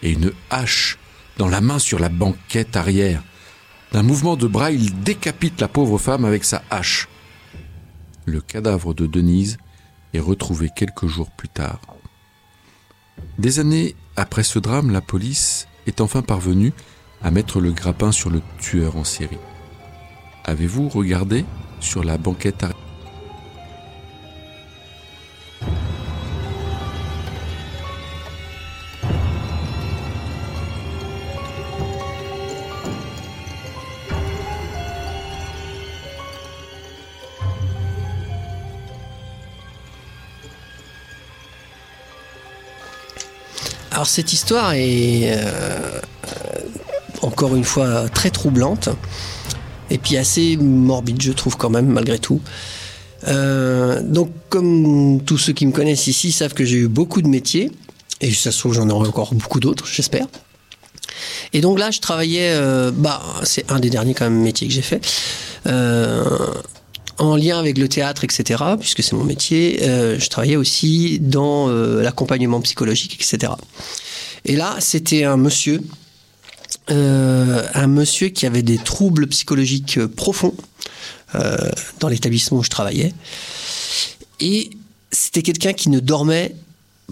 et une hache dans la main sur la banquette arrière. D'un mouvement de bras, il décapite la pauvre femme avec sa hache. Le cadavre de Denise est retrouvé quelques jours plus tard. Des années après ce drame, la police est enfin parvenue à mettre le grappin sur le tueur en série. Avez-vous regardé sur la banquette arrière Alors cette histoire est euh, encore une fois très troublante et puis assez morbide, je trouve quand même, malgré tout. Euh, donc, comme tous ceux qui me connaissent ici savent que j'ai eu beaucoup de métiers, et ça se trouve j'en aurai encore beaucoup d'autres, j'espère. Et donc là, je travaillais, euh, bah, c'est un des derniers quand même métiers que j'ai fait, euh, en lien avec le théâtre, etc., puisque c'est mon métier. je travaillais aussi dans l'accompagnement psychologique, etc. Et là, c'était un monsieur, euh, un monsieur qui avait des troubles psychologiques euh, profonds euh, dans l'établissement où je travaillais. Et c'était quelqu'un qui ne dormait,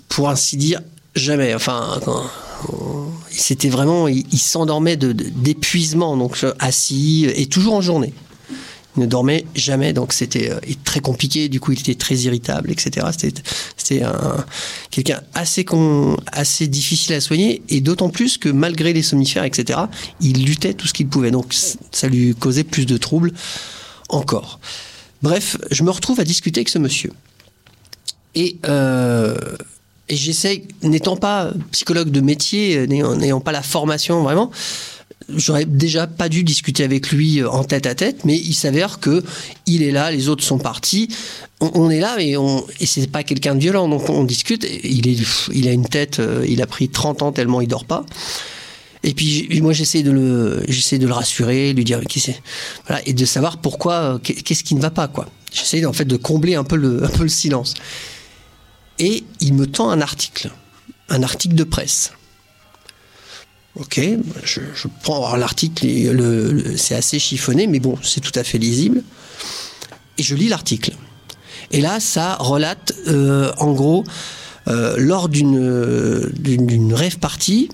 pour ainsi dire, jamais. Enfin, c'était vraiment, il, s'endormait de- de- d'épuisement, donc assis et toujours en journée. Il ne dormait jamais, donc c'était très compliqué. Du coup, il était très irritable, etc. C'était, c'était un, quelqu'un assez, difficile à soigner, et d'autant plus que malgré les somnifères, etc., il luttait tout ce qu'il pouvait. Donc, ça lui causait plus de troubles encore. Bref, je me retrouve à discuter avec ce monsieur. Et, euh, et j'essaie, n'étant pas psychologue de métier, euh, n'ayant pas la formation vraiment, j'aurais déjà pas dû discuter avec lui euh, en tête à tête, mais il s'avère que il est là, les autres sont partis. On, est là et, on, et c'est pas quelqu'un de violent, donc on discute. Il, a une tête, euh, il a pris 30 ans tellement il dort pas. Et puis moi j'essaie de le, j'essaie de rassurer, lui dire qui c'est, et de savoir pourquoi, euh, qu'est- qu'est-ce qui ne va pas quoi. J'essaie en fait de combler un peu le silence. Et il me tend un article, un article de presse. Ok, je, prends l'article, c'est assez chiffonné, mais bon, c'est tout à fait lisible. Et je lis l'article. Et là, ça relate, euh, en gros, euh, lors d'une, euh, d'une d'une rêve party,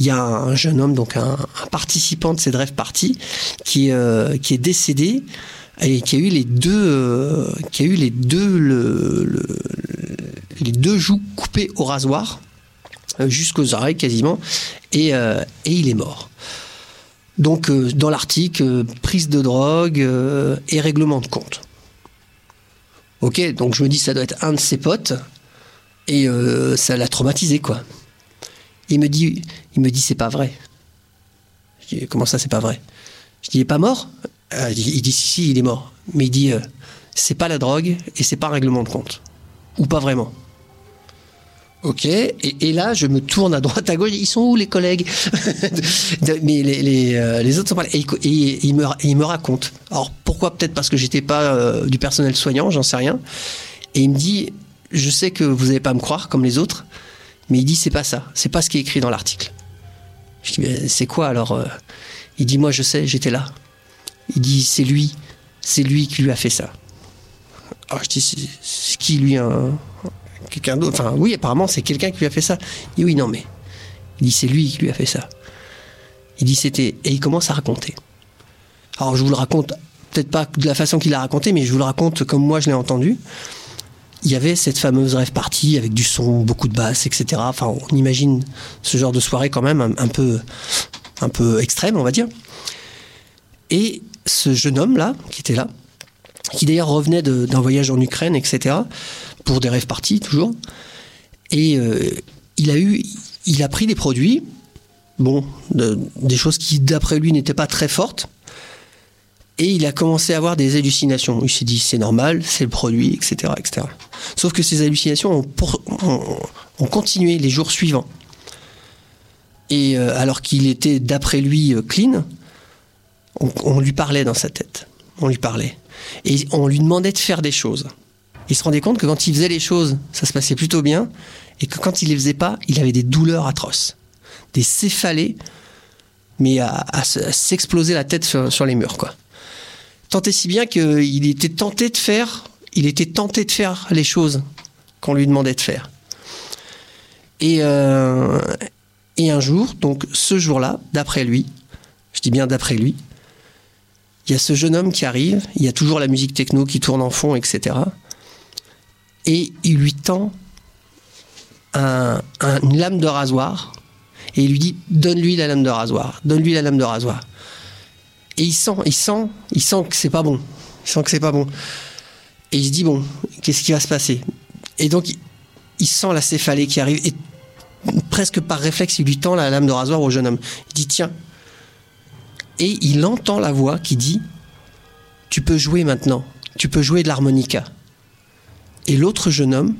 il y a un jeune homme, donc un, participant de cette rêve party, qui, qui est décédé et qui a eu les deux, qui a eu les deux, le- le- les deux joues coupées au rasoir jusqu'aux oreilles quasiment, et, euh, et il est mort. Donc euh, dans l'article, euh, prise de drogue euh, et règlement de compte. Ok, donc je me dis ça doit être un de ses potes et euh, ça l'a traumatisé quoi. Il me dit, c'est pas vrai. Je dis comment ça c'est pas vrai? Je dis il est pas mort? Euh, il, dit, si il est mort, mais il dit euh, c'est pas la drogue et c'est pas un règlement de compte ou pas vraiment. Ok, et, là je me tourne à droite à gauche, ils sont où les collègues Mais les, euh, les autres sont pas là. Et, et- et il me, et me. Alors pourquoi Peut-être parce que j'étais pas euh, du personnel soignant, j'en sais rien. Et il me dit, je sais que vous n'allez pas me croire comme les autres, mais il dit c'est pas ça, c'est pas ce qui est écrit dans l'article. Je dis mais c'est quoi alors euh? Il dit moi je sais, j'étais là. Il dit c'est lui, c'est lui qui lui a fait ça. Alors je dis c'est c'est qui lui un quelqu'un d'autre Enfin oui apparemment c'est quelqu'un qui lui a fait ça. Il dit oui non mais il dit c'est lui qui lui a fait ça. Il dit c'était et il commence à raconter. Alors je vous le raconte peut-être pas de la façon qu'il a raconté, mais je vous le raconte comme moi je l'ai entendu. Il y avait cette fameuse rêve partie avec du son, beaucoup de basses, etc. Enfin, on imagine ce genre de soirée quand même un, peu, extrême, on va dire. Et ce jeune homme là, qui était là, qui d'ailleurs revenait d'un voyage en Ukraine, etc. Pour des rêves parties toujours. Et euh, il a eu, il a pris des produits, bon, de- des choses qui d'après lui n'étaient pas très fortes. Et il a commencé à avoir des hallucinations. Il s'est dit c'est normal, c'est le produit, etc.. Sauf que ces hallucinations ont, continué les jours suivants. Et euh, alors qu'il était d'après lui euh, clean, on lui parlait dans sa tête. On lui parlait. Et on lui demandait de faire des choses. Il se rendait compte que quand il faisait les choses, ça se passait plutôt bien. Et que quand il les faisait pas, il avait des douleurs atroces. Des céphalées, mais à, à se- à s'exploser la tête sur, les murs, quoi. Tant et si bien qu'il était tenté de faire, il était tenté de faire les choses qu'on lui demandait de faire. Euh, et un jour, donc ce jour-là, d'après lui, je dis bien d'après lui, il y a ce jeune homme qui arrive, il y a toujours la musique techno qui tourne en fond, etc. Et il lui tend un- un- une lame de rasoir et il lui dit donne-lui la lame de rasoir, donne-lui la lame de rasoir. Et il sent, il sent, il sent que c'est pas bon. Il sent que c'est pas bon. Et il se dit bon, qu'est-ce qui va se passer? Et donc il, il sent la céphalée qui arrive et presque par réflexe, il lui tend la lame de rasoir au jeune homme. Il dit tiens. et il entend la voix qui dit Tu peux jouer maintenant, tu peux jouer de l'harmonica. Et l'autre jeune homme,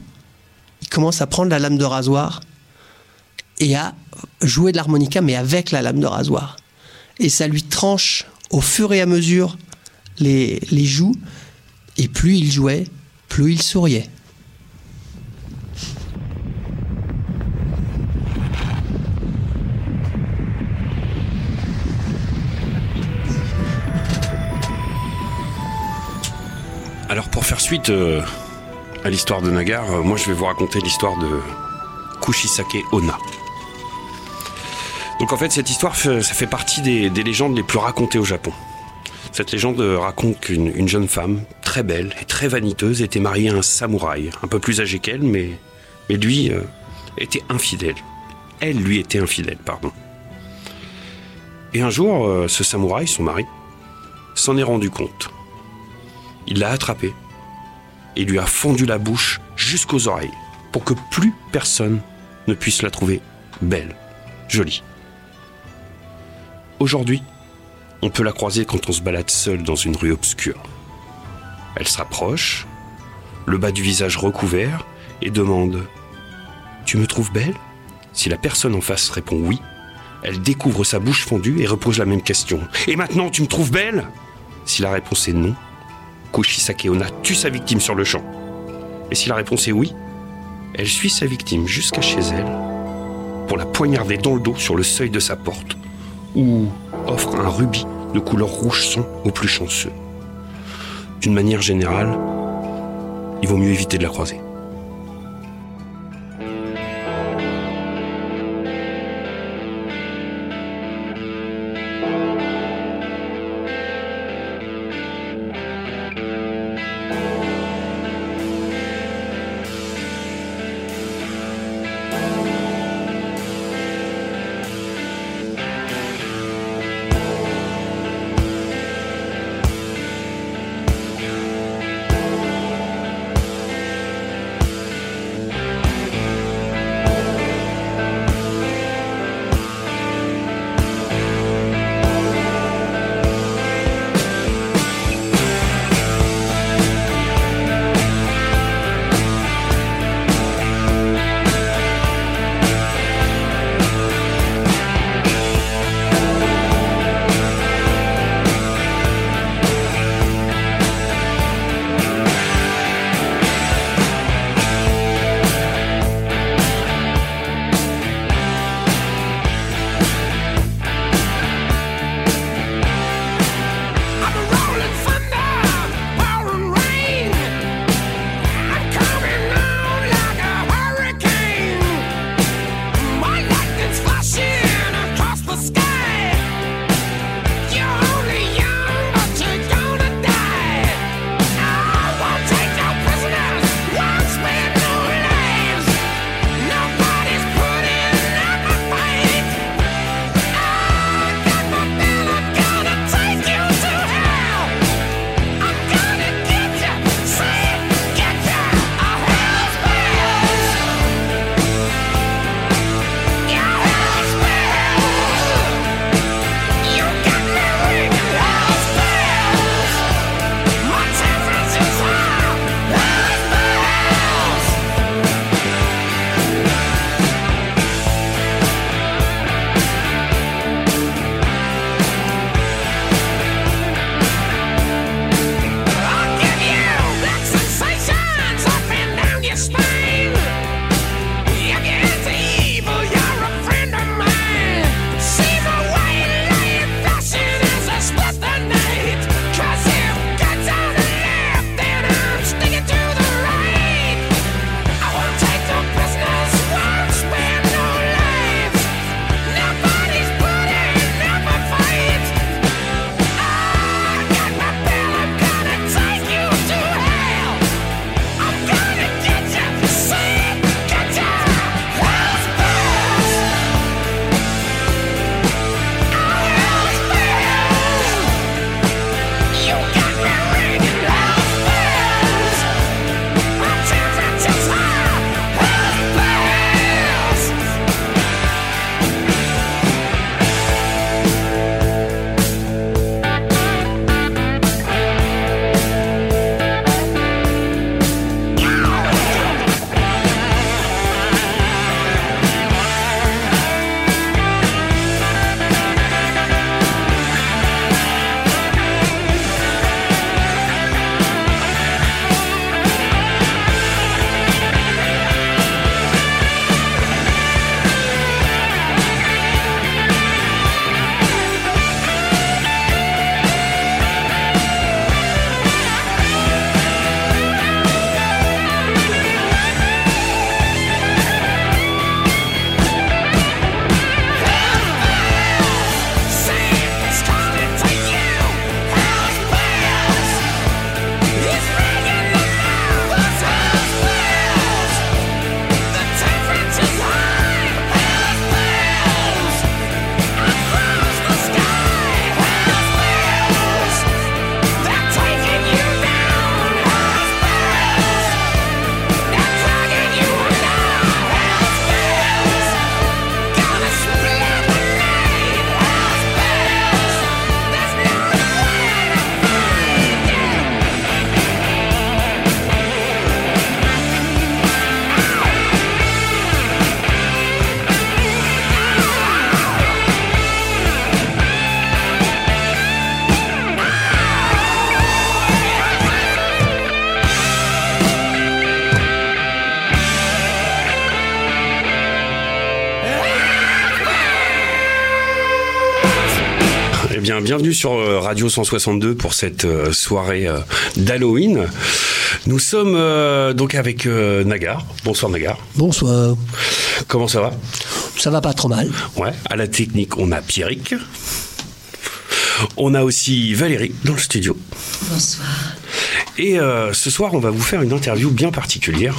il commence à prendre la lame de rasoir et à jouer de l'harmonica, mais avec la lame de rasoir. Et ça lui tranche au fur et à mesure les, joues, et plus il jouait, plus il souriait. Alors pour faire suite euh, à l'histoire de Nagar, euh, moi je vais vous raconter l'histoire de Kushisake Onna. Donc en fait cette histoire ça fait partie des, des légendes les plus racontées au Japon. Cette légende raconte qu'une une jeune femme très belle et très vaniteuse était mariée à un samouraï, un peu plus âgé qu'elle, mais, mais lui euh, était infidèle. Elle lui était infidèle, pardon. Et un jour, euh, ce samouraï, son mari, s'en est rendu compte. Il l'a attrapée et lui a fondu la bouche jusqu'aux oreilles pour que plus personne ne puisse la trouver belle, jolie. Aujourd'hui, on peut la croiser quand on se balade seul dans une rue obscure. Elle se rapproche, le bas du visage recouvert, et demande ⁇ Tu me trouves belle ?⁇ Si la personne en face répond oui, elle découvre sa bouche fondue et repose la même question. ⁇ Et maintenant, tu me trouves belle ?⁇ Si la réponse est non, Kushisake Onna tue sa victime sur le champ. Et si la réponse est oui, elle suit sa victime jusqu'à chez elle pour la poignarder dans le dos sur le seuil de sa porte, ou offre un rubis de couleur rouge sang aux plus chanceux. D'une manière générale, il vaut mieux éviter de la croiser. Bienvenue sur euh, Radio 162 pour cette euh, soirée euh, d'Halloween. Nous sommes donc avec Nagar. Bonsoir Nagar. Bonsoir. Comment ça va? Ça va pas trop mal. Ouais. À la technique, on a Pierrick. On a aussi Valérie dans le studio. Bonsoir. Et euh, ce soir, on va vous faire une interview bien particulière.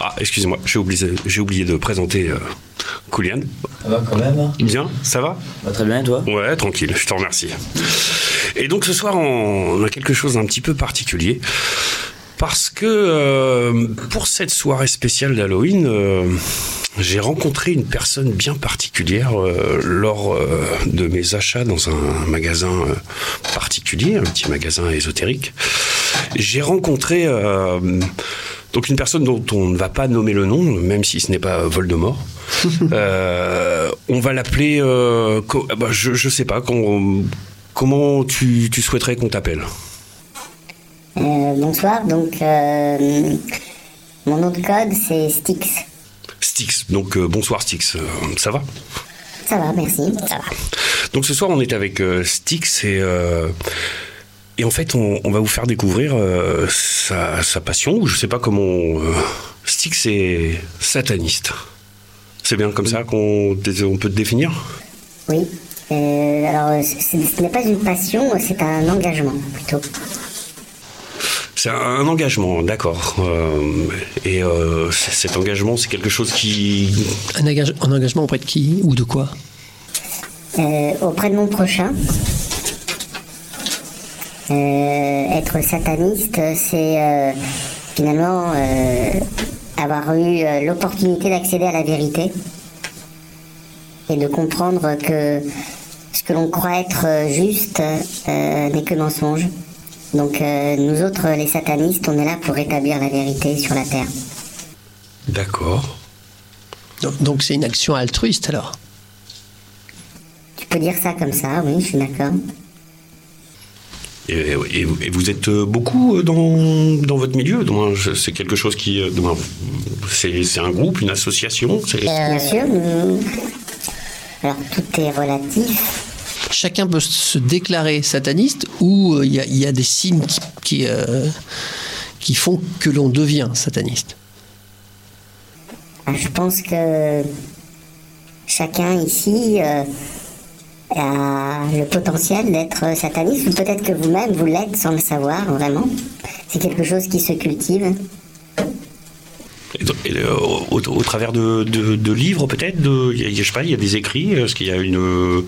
Ah, excusez-moi, j'ai oublié, de présenter euh, Koulian. Ça va quand même hein? Bien, ça va? Bah, Très bien, et toi? Ouais, tranquille, je te remercie. Et donc ce soir, on a quelque chose d'un petit peu particulier. Parce que euh, pour cette soirée spéciale d'Halloween, euh, j'ai rencontré une personne bien particulière euh, lors de mes achats dans un magasin particulier, un petit magasin ésotérique. J'ai rencontré donc une personne dont on ne va pas nommer le nom, même si ce n'est pas Voldemort. Euh, on va l'appeler. euh, co- bah, je, je sais pas. comment tu, tu souhaiterais qu'on t'appelle? Euh, bonsoir, donc mon nom de code c'est Styx. Styx. Donc bonsoir Styx. Ça va? Ça va, merci, ça va. Donc ce soir, on est avec Styx et. et en fait, on, on va vous faire découvrir euh, sa, sa passion, ou je sais pas comment. euh, Styx est sataniste. C'est bien comme ça qu'on on peut te définir Oui. Euh, alors, c'est- ce n'est pas une passion, c'est un engagement plutôt. C'est un, engagement, d'accord. Euh, et euh, cet engagement, c'est quelque chose qui. Un, engage- un engagement auprès de qui ou de quoi? Euh, auprès de mon prochain, euh, être sataniste, c'est euh, finalement euh, avoir eu euh, l'opportunité d'accéder à la vérité et de comprendre que ce que l'on croit être euh, juste euh, n'est que mensonge. Donc euh, nous autres, les satanistes, on est là pour rétablir la vérité sur la terre. D'accord. Donc c'est une action altruiste alors? Tu peux dire ça comme ça, oui, je suis d'accord. Et, et- et vous êtes euh, beaucoup euh, dans, dans votre milieu C'est quelque chose qui. euh, C'est c'est un groupe, une association Bien sûr. Alors tout est relatif. Chacun peut se déclarer sataniste ou euh, il y, a- il y a des signes qui, qui, euh, qui font que l'on devient sataniste. Ah, Je pense que chacun ici euh, a le potentiel d'être sataniste, ou peut-être que vous-même vous l'êtes sans le savoir vraiment. C'est quelque chose qui se cultive. Et, euh, au, au travers de, de- de livres, peut-être de, il y a- Je sais pas, il y a des écrits Est-ce qu'il y a une,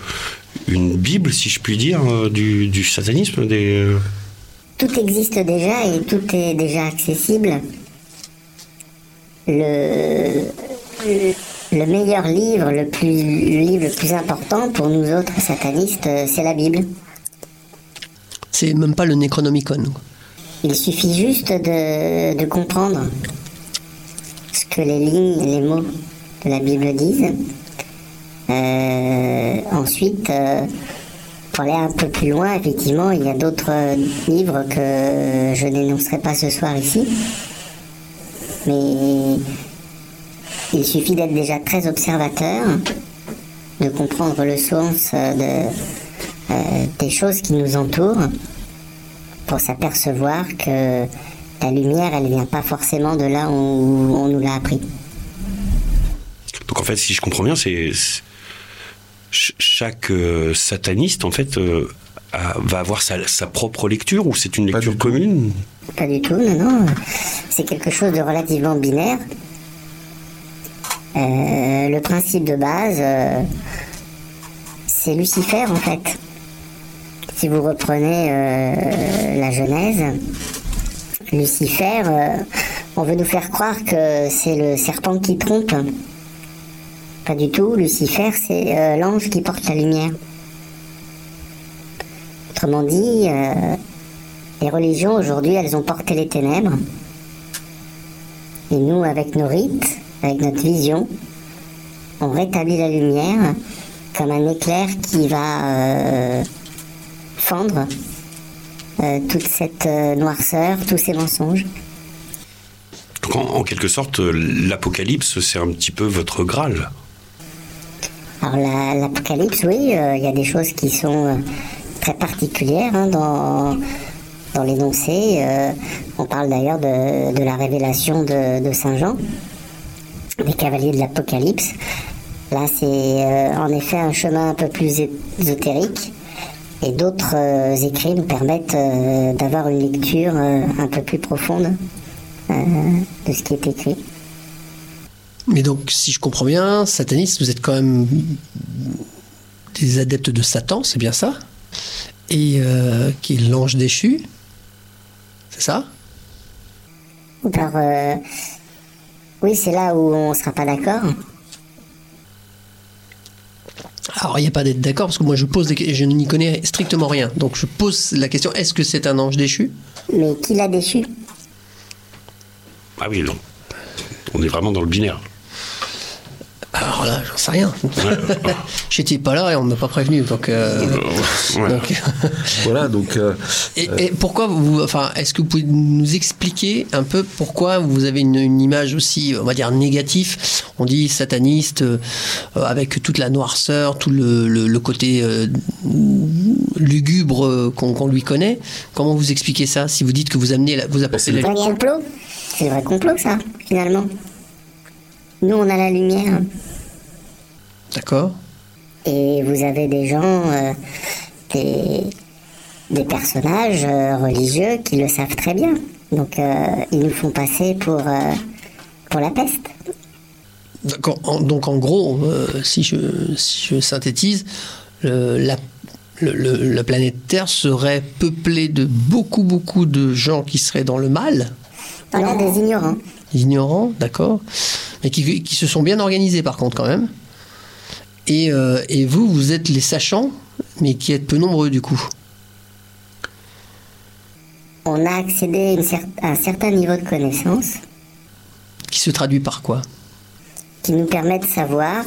une Bible, si je puis dire, euh, du, du satanisme des... euh, Tout existe déjà et tout est déjà accessible. Le, le meilleur livre, le, plus, le livre le plus important pour nous autres satanistes, euh, c'est la Bible. C'est même pas le Necronomicon. Il suffit juste de, de comprendre ce que les lignes et les mots de la Bible disent. Euh, ensuite, euh, pour aller un peu plus loin, effectivement, il y a d'autres livres que je n'énoncerai pas ce soir ici. Mais il suffit d'être déjà très observateur, de comprendre le sens euh, de, euh, des choses qui nous entourent pour s'apercevoir que la lumière, elle vient pas forcément de là où on nous l'a appris. Donc en fait, si je comprends bien, c'est... c'est- ch- Chaque euh, sataniste, en fait, euh, a- va avoir sa, sa propre lecture ou c'est une lecture commune? Pas du tout, non, non. C'est quelque chose de relativement binaire. Euh, le principe de base, euh, c'est Lucifer en fait. Si vous reprenez euh, la Genèse, Lucifer, on veut nous faire croire que c'est le serpent qui trompe. Pas du tout, Lucifer, c'est l'ange qui porte la lumière. Autrement dit, les religions aujourd'hui, elles ont porté les ténèbres. Et nous, avec nos rites, avec notre vision, on rétablit la lumière comme un éclair qui va euh, fendre euh, toute cette euh, noirceur, tous ces mensonges. Donc en, en quelque sorte, l'Apocalypse, c'est un petit peu votre Graal. Alors la- l'Apocalypse, oui, euh, il y a des choses qui sont très particulière hein, dans, dans l'énoncé. On parle d'ailleurs de, de la révélation de, de Saint Jean, des cavaliers de l'Apocalypse. Là, c'est euh, en effet un chemin un peu plus ésotérique. Et d'autres euh, écrits nous permettent euh, d'avoir une lecture un peu plus profonde de ce qui est écrit. Mais donc, si je comprends bien, sataniste, vous êtes quand même des adeptes de Satan, c'est bien ça? Et qui est l'ange déchu, c'est ça? Alors, oui, c'est là où on ne sera pas d'accord. Alors, il n'y a pas d'être d'accord, parce que moi, je pose des... je n'y connais strictement rien. Donc, je pose la question, est-ce que c'est un ange déchu? Mais qui l'a déchu? Ah oui, non. On est vraiment dans le binaire. Alors là, j'en sais rien. J'étais pas là et on ne m'a pas prévenu, donc... euh, Ouais. donc- Voilà, donc euh, Et, et pourquoi vous, enfin, est-ce que vous pouvez nous expliquer un peu pourquoi vous avez une, une image aussi, on va dire négative? On dit sataniste euh, avec toute la noirceur, tout le, le- le côté euh, lugubre euh, qu'on lui connaît. Comment vous expliquez ça Si vous dites que vous amenez, la- vous apportez c'est la C'est un complot C'est le vrai complot, ça, finalement. Nous, on a la lumière. D'accord. Et vous avez des gens, euh, des, des personnages euh, religieux qui le savent très bien. Donc, euh, ils nous font passer pour, pour la peste. D'accord. Donc en gros, si, je, si je synthétise, le- la, le- le- la planète Terre serait peuplée de beaucoup beaucoup de gens qui seraient dans le mal. A des ignorants. ignorants, d'accord, mais qui, qui se sont bien organisés par contre quand même. Et, euh, et vous, vous êtes les sachants, mais qui êtes peu nombreux du coup. On a accédé à, un certain niveau de connaissance Qui se traduit par quoi? Qui nous permet de savoir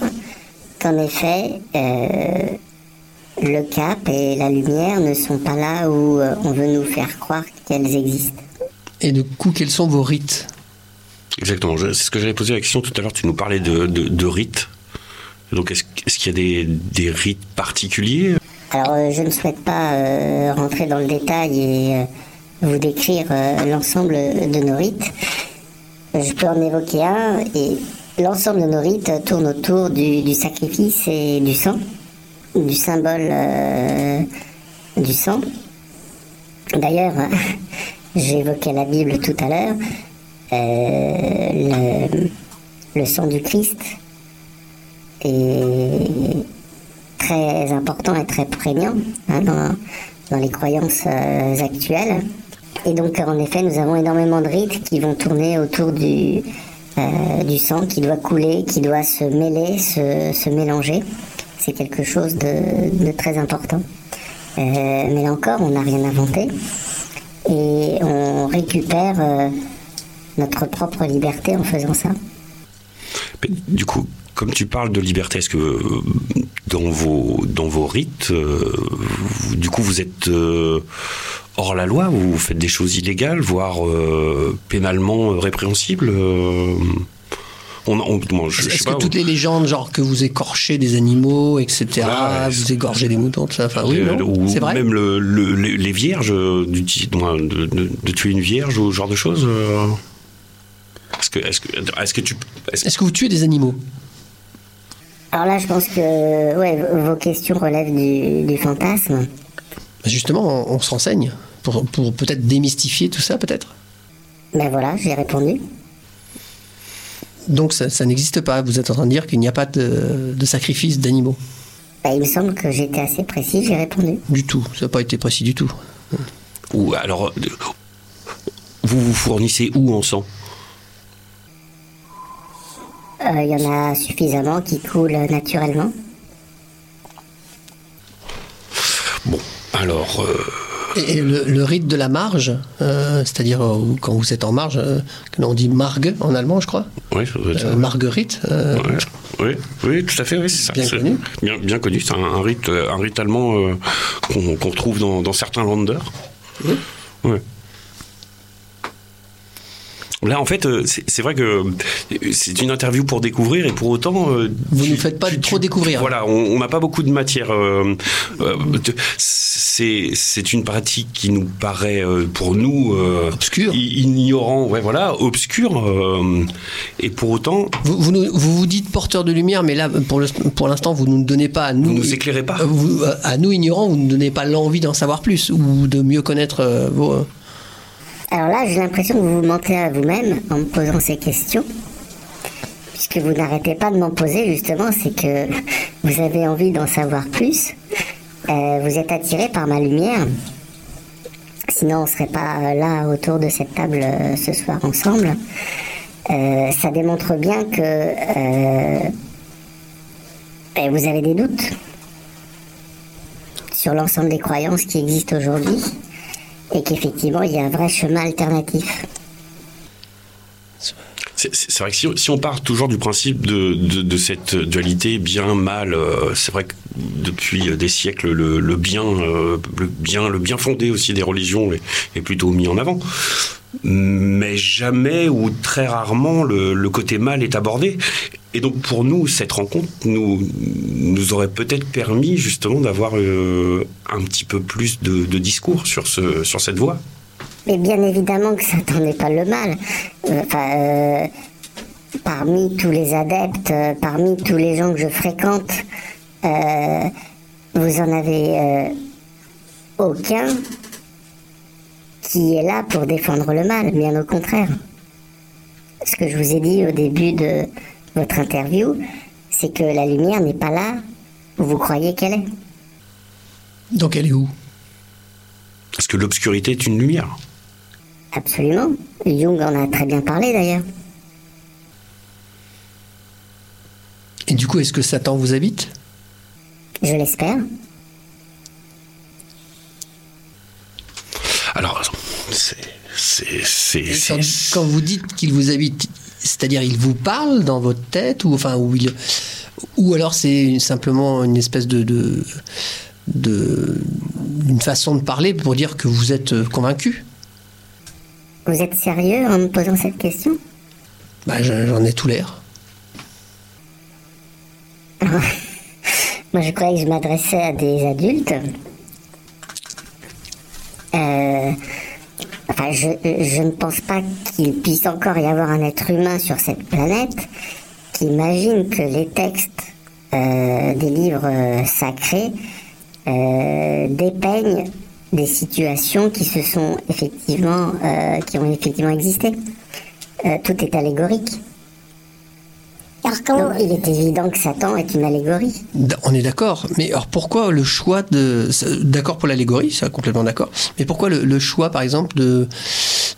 qu'en effet, euh, le cap et la lumière ne sont pas là où euh, on veut nous faire croire qu'elles existent. Et du coup, quels sont vos rites? Exactement. C'est ce que j'avais posé la question tout à l'heure. Tu nous parlais de, de, rites. Donc, est-ce qu'il y a des, des rites particuliers? Alors, euh, je ne souhaite pas euh, rentrer dans le détail et euh, vous décrire l'ensemble de nos rites. Je peux en évoquer un, et l'ensemble de nos rites tourne autour du, sacrifice et du sang, du symbole du sang. D'ailleurs, j'évoquais la Bible tout à l'heure. Euh, le, sang du Christ est très important et très prégnant hein, dans, les croyances euh, actuelles. Et donc, en effet, nous avons énormément de rites qui vont tourner autour du, euh, sang qui doit couler, qui doit se mêler, se, mélanger. C'est quelque chose de, très important. Mais là encore, on n'a rien inventé. Et on récupère notre propre liberté en faisant ça. Mais Du coup, comme tu parles de liberté, est-ce que euh, dans vos, dans vos rites, euh, vous- du coup, vous êtes euh, hors la loi ou vous faites des choses illégales, voire euh, pénalement répréhensibles euh, on, on- moi, je, je sais Est-ce que pas, toutes les légendes, genre que vous écorchez des animaux, etc., ouais, vous égorgez des moutons, tout ça, enfin oui, non ou C'est vrai même le, le- les, les vierges, du- moi, de, de- de tuer une vierge ou ce genre de choses. Est-ce que, est-ce que, est-ce que tu, est-ce- Est-ce que vous tuez des animaux Alors là, je pense que ouais, vos questions relèvent du, du fantasme. Bah, Justement, on, on se renseigne pour, pour peut-être démystifier tout ça, peut-être? Ben voilà, j'ai répondu. Donc ça, ça n'existe pas. Vous êtes en train de dire qu'il n'y a pas de, de sacrifice d'animaux. Ben, il me semble que j'étais assez précis, j'ai répondu. Du tout. Ça n'a pas été précis du tout. ou alors, vous vous fournissez où en sang? Il y en a suffisamment qui coulent naturellement. Bon, alors, euh, Et, le, le rite de la marge, euh, c'est-à-dire euh, quand vous êtes en marge, euh, l'on dit margue en allemand, je crois. oui, ça doit être ça. Euh, marguerite. euh, Ouais, oui, oui, tout à fait, oui, c'est ça. Bien connu. Bien, bien connu, c'est un, un rite, euh, un rite allemand euh, qu'on retrouve dans, dans certains landers. Ouais. Là, en fait, euh, c'est vrai que euh, c'est une interview pour découvrir et pour autant. euh, Vous tu- nous faites pas tu- trop tu- découvrir. Voilà, on n'a pas beaucoup de matière. euh, euh, c'est une pratique qui nous paraît pour nous euh, Obscur. i- ignorant, ouais, voilà, obscur. euh, et pour autant, Vous, vous, nous- vous vous dites porteur de lumière, mais là, pour le- pour l'instant, vous ne nous donnez pas à nous. vous nous éclairez pas. vous- à nous ignorants, vous ne donnez pas l'envie d'en savoir plus ou de mieux connaître vos. Alors là, j'ai l'impression que vous vous mentez à vous-même en me posant ces questions. Puisque vous n'arrêtez pas de m'en poser, justement, c'est que vous avez envie d'en savoir plus. Euh, vous êtes attiré par ma lumière. Sinon, on ne serait pas euh, là autour de cette table euh, ce soir ensemble. Ça démontre bien que ben, vous avez des doutes sur l'ensemble des croyances qui existent aujourd'hui et qu'effectivement il y a un vrai chemin alternatif. C'est vrai que si, on- part toujours du principe de, de, cette dualité bien-mal, euh, c'est vrai que depuis des siècles, le, bien, euh, le bien, le bien fondé aussi des religions est plutôt mis en avant. Mais jamais ou très rarement le, côté mal est abordé. Et donc pour nous, cette rencontre nous, nous aurait peut-être permis justement d'avoir euh, un petit peu plus de, discours sur, ce, sur cette voie. Mais bien évidemment que Satan n'est pas le mal. Euh, Enfin, euh, parmi tous les adeptes, parmi tous les gens que je fréquente, vous en avez aucun qui est là pour défendre le mal, bien au contraire. Ce que je vous ai dit au début de votre interview, c'est que la lumière n'est pas là où vous croyez qu'elle est. Donc elle est où? Parce que l'obscurité est une lumière. Absolument. Jung en a très bien parlé d'ailleurs. Et du coup, est-ce que Satan vous habite? Je l'espère. Alors, c'est. quand, vous dites qu'il vous habite, c'est-à-dire il vous parle dans votre tête ou enfin ou il, ou alors c'est simplement une espèce de, de, de- une façon de parler pour dire que vous êtes euh, convaincu? Vous êtes sérieux en me posant cette question? Bah, je- j'en ai tout l'air. Moi, je croyais que je m'adressais à des adultes. Euh, enfin, je, ne pense pas qu'il puisse encore y avoir un être humain sur cette planète qui imagine que les textes euh, des livres euh, sacrés dépeignent des situations qui se sont effectivement, qui ont effectivement existé. Tout est allégorique. Alors comment Donc, il est évident que Satan est une allégorie. On est d'accord, mais alors pourquoi le choix de. D'accord pour l'allégorie, ça complètement d'accord, mais pourquoi le, le choix par exemple de,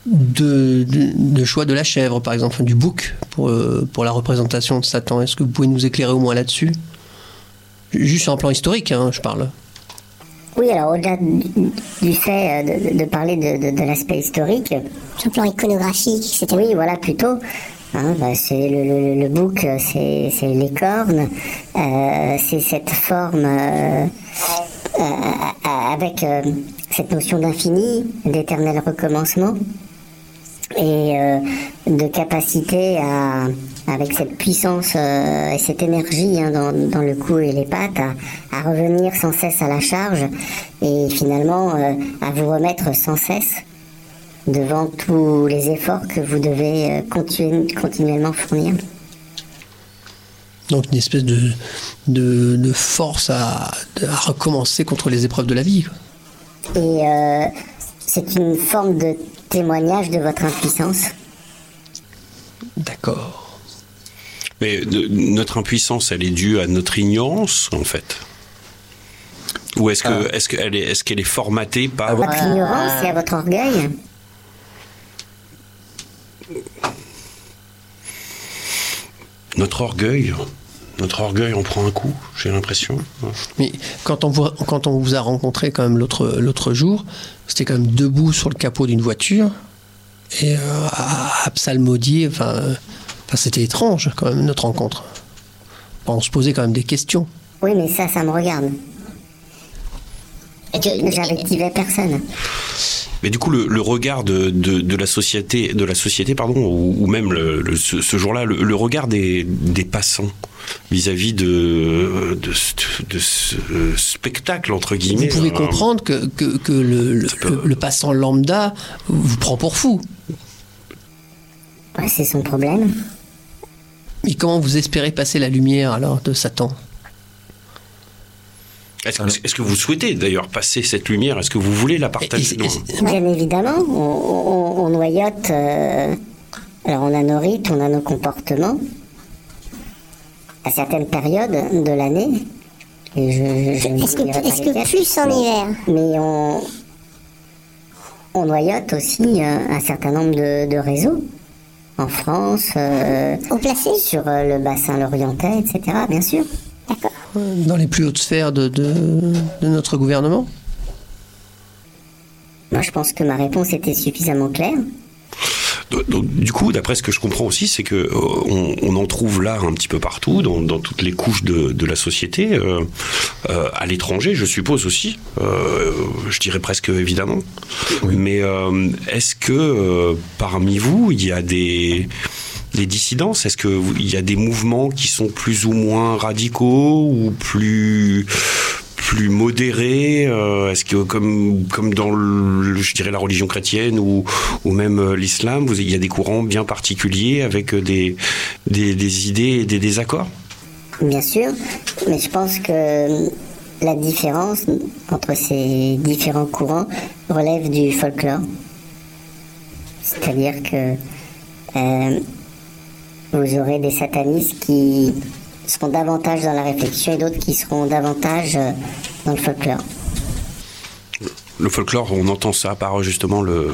de, de- de choix de la chèvre par exemple, du bouc pour, euh, pour la représentation de Satan? Est-ce que vous pouvez nous éclairer au moins là-dessus? Juste sur un plan historique, hein, je parle. Oui, alors au-delà du, fait euh, de, de parler de, de- de l'aspect historique, Sur le plan iconographique, etc. oui, voilà, plutôt. Hein, bah, c'est le, bouc, c'est les cornes, euh, c'est cette forme euh, euh, avec cette notion d'infini, d'éternel recommencement et de capacité à, avec cette puissance et cette énergie hein, dans, le cou et les pattes, à, revenir sans cesse à la charge et finalement à vous remettre sans cesse devant tous les efforts que vous devez euh, continu- continuellement fournir. Donc une espèce de, de, de force à, à recommencer contre les épreuves de la vie. Et euh, c'est une forme de témoignage de votre impuissance. D'accord. Mais de- notre impuissance, elle est due à notre ignorance, en fait. Ou est-ce que est-ce qu'elle est est-ce qu'elle est formatée par À votre ignorance et à votre orgueil. Notre orgueil Notre orgueil en prend un coup, j'ai l'impression. Mais quand on, vous, quand on vous a rencontré quand même l'autre l'autre jour, c'était quand même debout sur le capot d'une voiture et euh, à, à psalmodier. Enfin, euh, enfin, c'était étrange quand même notre rencontre. On se posait quand même des questions. Oui, mais ça, ça me regarde. Et tu- J'invectivais personne. Mais du coup, le, le regard de, de, de la société, de la société, pardon, ou, ou même le, le- ce, ce jour-là, le, le regard des, des passants vis-à-vis de, de, ce- de ce spectacle entre Vous guillemets. pouvez euh, comprendre que, que, que le, le- le- le passant lambda vous prend pour fou. Ouais, c'est son problème. Et comment vous espérez passer la lumière alors de Satan? Est-ce que vous souhaitez d'ailleurs passer cette lumière? Est-ce que vous voulez la partager? Bien évidemment, on, on- on noyote. euh, alors, on a nos rites, on a nos comportements. À certaines périodes de l'année. Est-ce que, est-ce que plus en hiver? Mais on, on noyote aussi euh, un certain nombre de, de réseaux. En France, euh, Au placé sur euh, le bassin lorientais, etc. Bien sûr. D'accord. Dans les plus hautes sphères de, de, de notre gouvernement Moi, je pense que ma réponse était suffisamment claire. Donc, du coup, d'après ce que je comprends aussi, c'est que euh, on, on en trouve là un petit peu partout, dans, dans toutes les couches de, de la société, euh, euh, à l'étranger, je suppose aussi. euh, je dirais presque évidemment. Mais euh, est-ce que euh, parmi vous, il y a des des dissidences Est-ce que vous- il y a des mouvements qui sont plus ou moins radicaux ou plus plus modérés euh, Est-ce que comme comme dans le, je dirais la religion chrétienne ou ou même euh, l'islam, il y a des courants bien particuliers avec euh, des des, idées et des désaccords? Bien sûr, mais je pense que la différence entre ces différents courants relève du folklore. C'est-à-dire que vous aurez des satanistes qui seront davantage dans la réflexion et d'autres qui seront davantage euh, dans le folklore. le folklore, on entend ça par justement le.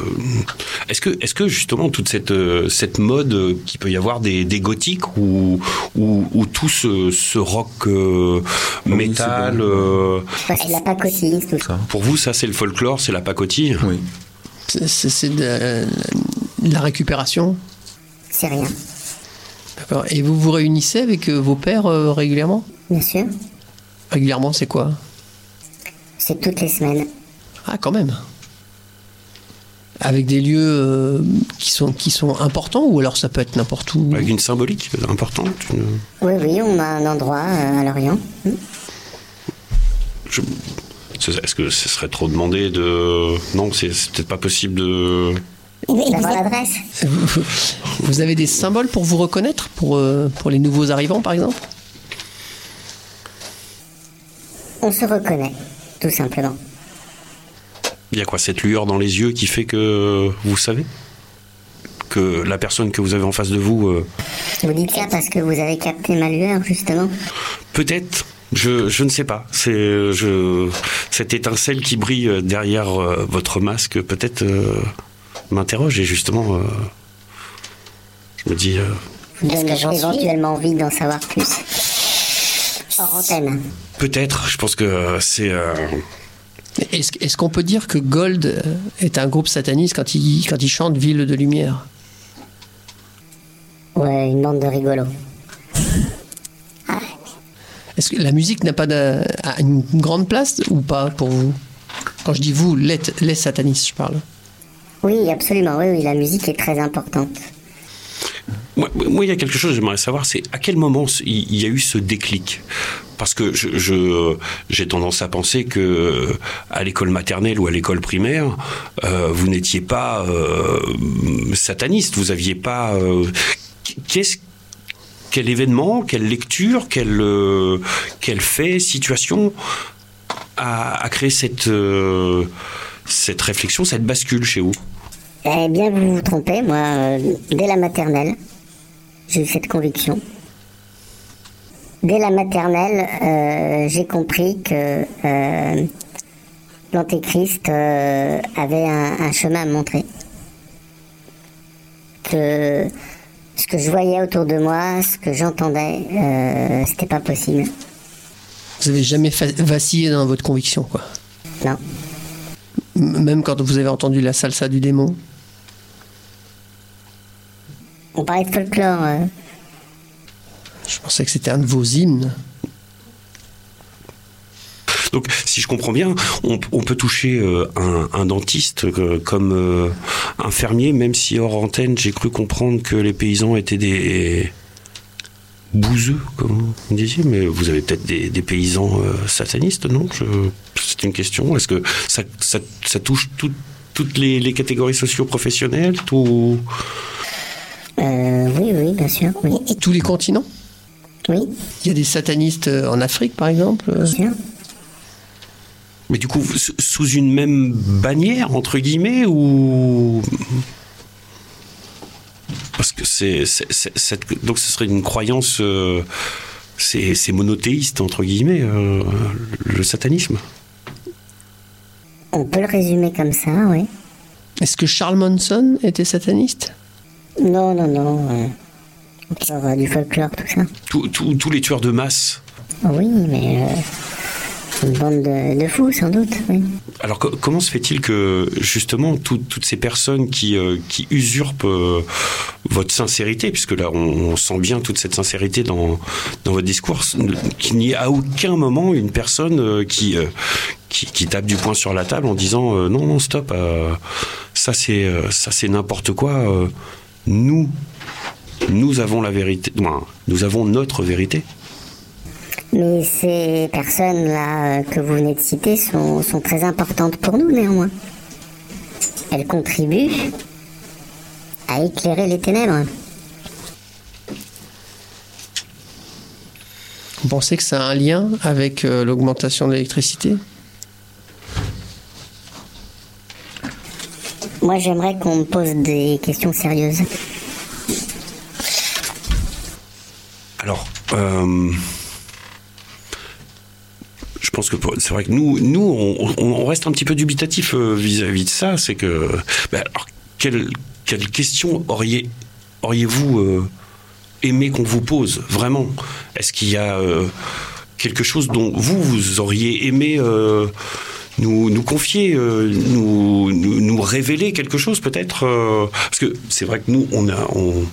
Est-ce que, est-ce que justement toute cette euh, cette mode euh, qui peut y avoir des, des gothiques ou ou, ou tout ce, ce rock euh, Oui, métal, euh, la pacotille, tout ça. Pour vous ça c'est le folklore, c'est la pacotille? Oui. C'est- de la récupération? C'est rien, D'accord. Et vous vous réunissez avec euh, vos pères euh, régulièrement? Bien sûr. Régulièrement, c'est quoi? C'est toutes les semaines. Ah, quand même. Avec des lieux euh, qui, sont, qui sont importants ou alors ça peut être n'importe où? Avec une symbolique importante. une- Oui, oui, on a un endroit euh, à Lorient. je- c'est- Est-ce que ce serait trop demandé de. Non, c'est c'est peut-être pas possible de. Vous- l'adresse avez des symboles pour vous reconnaître pour, euh, pour les nouveaux arrivants, par exemple? On se reconnaît, tout simplement. Il y a quoi cette lueur dans les yeux qui fait que vous savez? Que la personne que vous avez en face de vous. euh, Vous dites ça parce que vous avez capté ma lueur, justement Peut-être. Je, je ne sais pas. C'est je cette étincelle qui brille derrière euh, votre masque peut-être euh, m'interroge et justement euh, je me dis euh, Est-ce que suis éventuellement envie d'en savoir plus. Hors antenne. peut-être. Je pense que euh, c'est euh, Est-ce est-ce qu'on peut dire que Gold est un groupe sataniste quand il, quand il chante Ville de Lumière? Ouais, une bande de rigolos. Est-ce que la musique n'a pas de- a une grande place ou pas pour vous? Quand je dis vous, les, les satanistes, je parle. Oui, absolument, oui, la musique est très importante. Moi, il y a quelque chose que j'aimerais savoir, c'est à quel moment il y a eu ce déclic? Parce que je, je- j'ai tendance à penser que euh, à l'école maternelle ou à l'école primaire, euh, vous n'étiez pas euh, sataniste, vous aviez pas. quel événement, quelle lecture, quel, quel fait, situation a, créé cette, cette réflexion, cette bascule chez vous Eh bien, vous vous trompez, moi, euh, dès la maternelle, j'ai eu cette conviction. Dès la maternelle, euh, j'ai compris que euh, l'Antéchrist euh, avait un, un chemin à me montrer. Que ce que je voyais autour de moi, ce que j'entendais, euh, c'était pas possible. Vous avez jamais vacillé dans votre conviction, quoi? Non. Même quand vous avez entendu la salsa du démon. On parlait de folklore. euh, Je pensais que c'était un de vos hymnes. Donc, si je comprends bien, on, on peut toucher euh, un, un, dentiste euh, comme euh, un fermier, même si hors antenne, j'ai cru comprendre que les paysans étaient des bouseux, comme vous disiez, mais vous avez peut-être des, des, paysans satanistes, non? C'est une question. Est-ce que ça, ça, ça touche tout, toutes les, les, catégories socio-professionnelles tout... oui, oui, bien sûr. Oui. Et tous les continents? Oui. Il y a des satanistes en Afrique, par exemple? Bien sûr. Mais du coup, sous une même bannière, entre guillemets, ou. Parce que c'est. Donc ce serait une croyance. Euh, c'est monothéiste, entre guillemets, euh, le satanisme. On peut le résumer comme ça, oui. Est-ce que Charles Manson était sataniste? Non, non, non. Euh, encore du folklore, tout ça. Tous les tueurs de masse. Oui, mais. Une bande de, fous, sans doute. Alors, co comment se fait-il que, justement, tout, toutes ces personnes qui, euh, usurpent euh, votre sincérité, puisque là, on, sent bien toute cette sincérité dans, votre discours, qu'il n'y ait à aucun moment une personne euh, qui, qui, tape du poing sur la table en disant non, non, stop, ça c'est ça c'est n'importe quoi. nous, nous avons la vérité, nous avons notre vérité. Mais ces personnes-là que vous venez de citer sont, sont, très importantes pour nous néanmoins. Elles contribuent à éclairer les ténèbres. Vous pensez que ça a un lien avec euh, l'augmentation de l'électricité? Moi j'aimerais qu'on me pose des questions sérieuses. Alors, euh pense que c'est vrai que nous, nous on, reste un petit peu dubitatif vis-à-vis -vis de ça. C'est que, ben alors, quelle, quelle question auriez, auriez-vous euh, aimé qu'on vous pose vraiment? Est-ce qu'il y a euh, quelque chose dont vous, vous auriez aimé euh, nous, nous confier, nous, nous, nous, révéler quelque chose peut-être Parce que c'est vrai que nous, on a. On,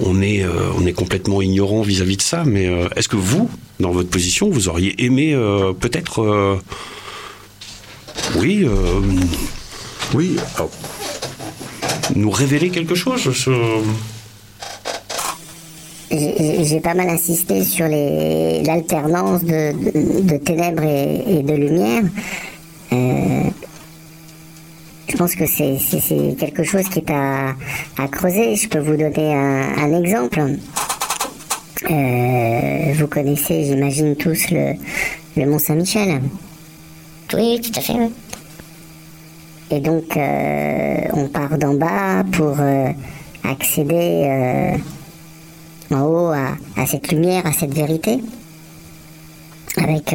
on est, euh, on est complètement ignorant vis-à-vis de ça, mais euh, est-ce que vous, dans votre position, vous auriez aimé euh, peut-être. oui. oui. Alors, nous révéler quelque chose J'ai pas mal insisté sur l'alternance de, de, de, ténèbres et, et de lumière. Je pense que c'est quelque chose qui est à, à, creuser. Je peux vous donner un, un exemple. Euh, vous connaissez, j'imagine tous, le, le Mont Saint-Michel. Oui, tout à fait. Oui. Et donc, euh, on part d'en bas pour euh, accéder en haut à, à, cette lumière, à cette vérité. Avec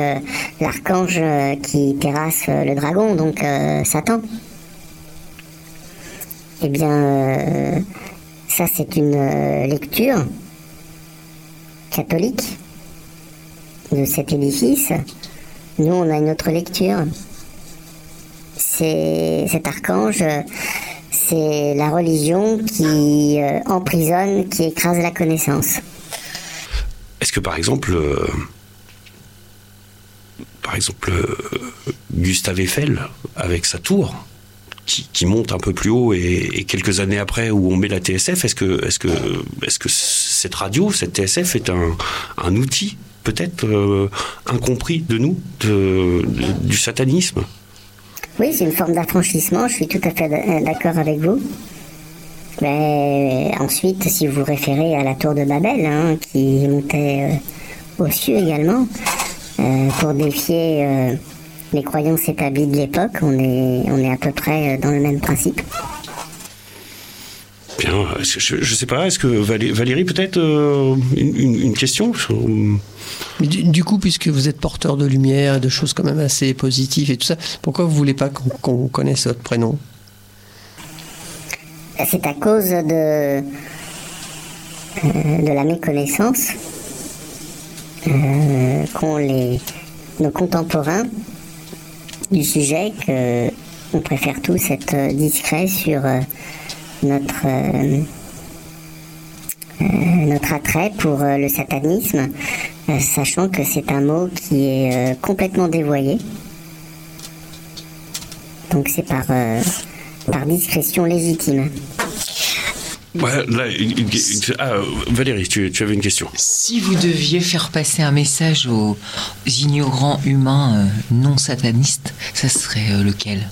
l'archange qui terrasse le dragon, donc Satan. Eh bien, euh, ça c'est une euh, lecture catholique de cet édifice. Nous, on a une autre lecture. C'est cet archange, c'est la religion qui euh, emprisonne, qui écrase la connaissance. Est-ce que par exemple, par exemple, Gustave Eiffel avec sa tour, qui, monte un peu plus haut et, quelques années après où on met la TSF, est-ce que, est-ce que, est-ce que cette radio, cette TSF est un, outil peut-être euh, incompris de nous, du satanisme? Oui, c'est une forme d'affranchissement, je suis tout à fait d'accord avec vous. Mais ensuite, si vous vous référez à la tour de Babel, hein, qui montait euh, aux cieux également, euh, pour défier euh, les croyances établies de l'époque, on est, on est à peu près dans le même principe. Bien, je ne sais pas, est-ce que Valérie, peut-être euh, une, une, question Mais du, du, coup, puisque vous êtes porteur de lumière, de choses quand même assez positives et tout ça, pourquoi vous voulez pas qu'on qu connaisse votre prénom? C'est à cause de, euh, de la méconnaissance euh, qu'ont les nos contemporains du sujet que on préfère tous être discret sur euh, notre euh, euh, notre attrait pour le satanisme sachant que c'est un mot qui est complètement dévoyé. Donc c'est par, par discrétion légitime. Ouais, là, une- une- une- ah, Valérie, tu, tu avais une question. Si vous deviez faire passer un message aux ignorants humains euh, non satanistes, ça serait euh, lequel?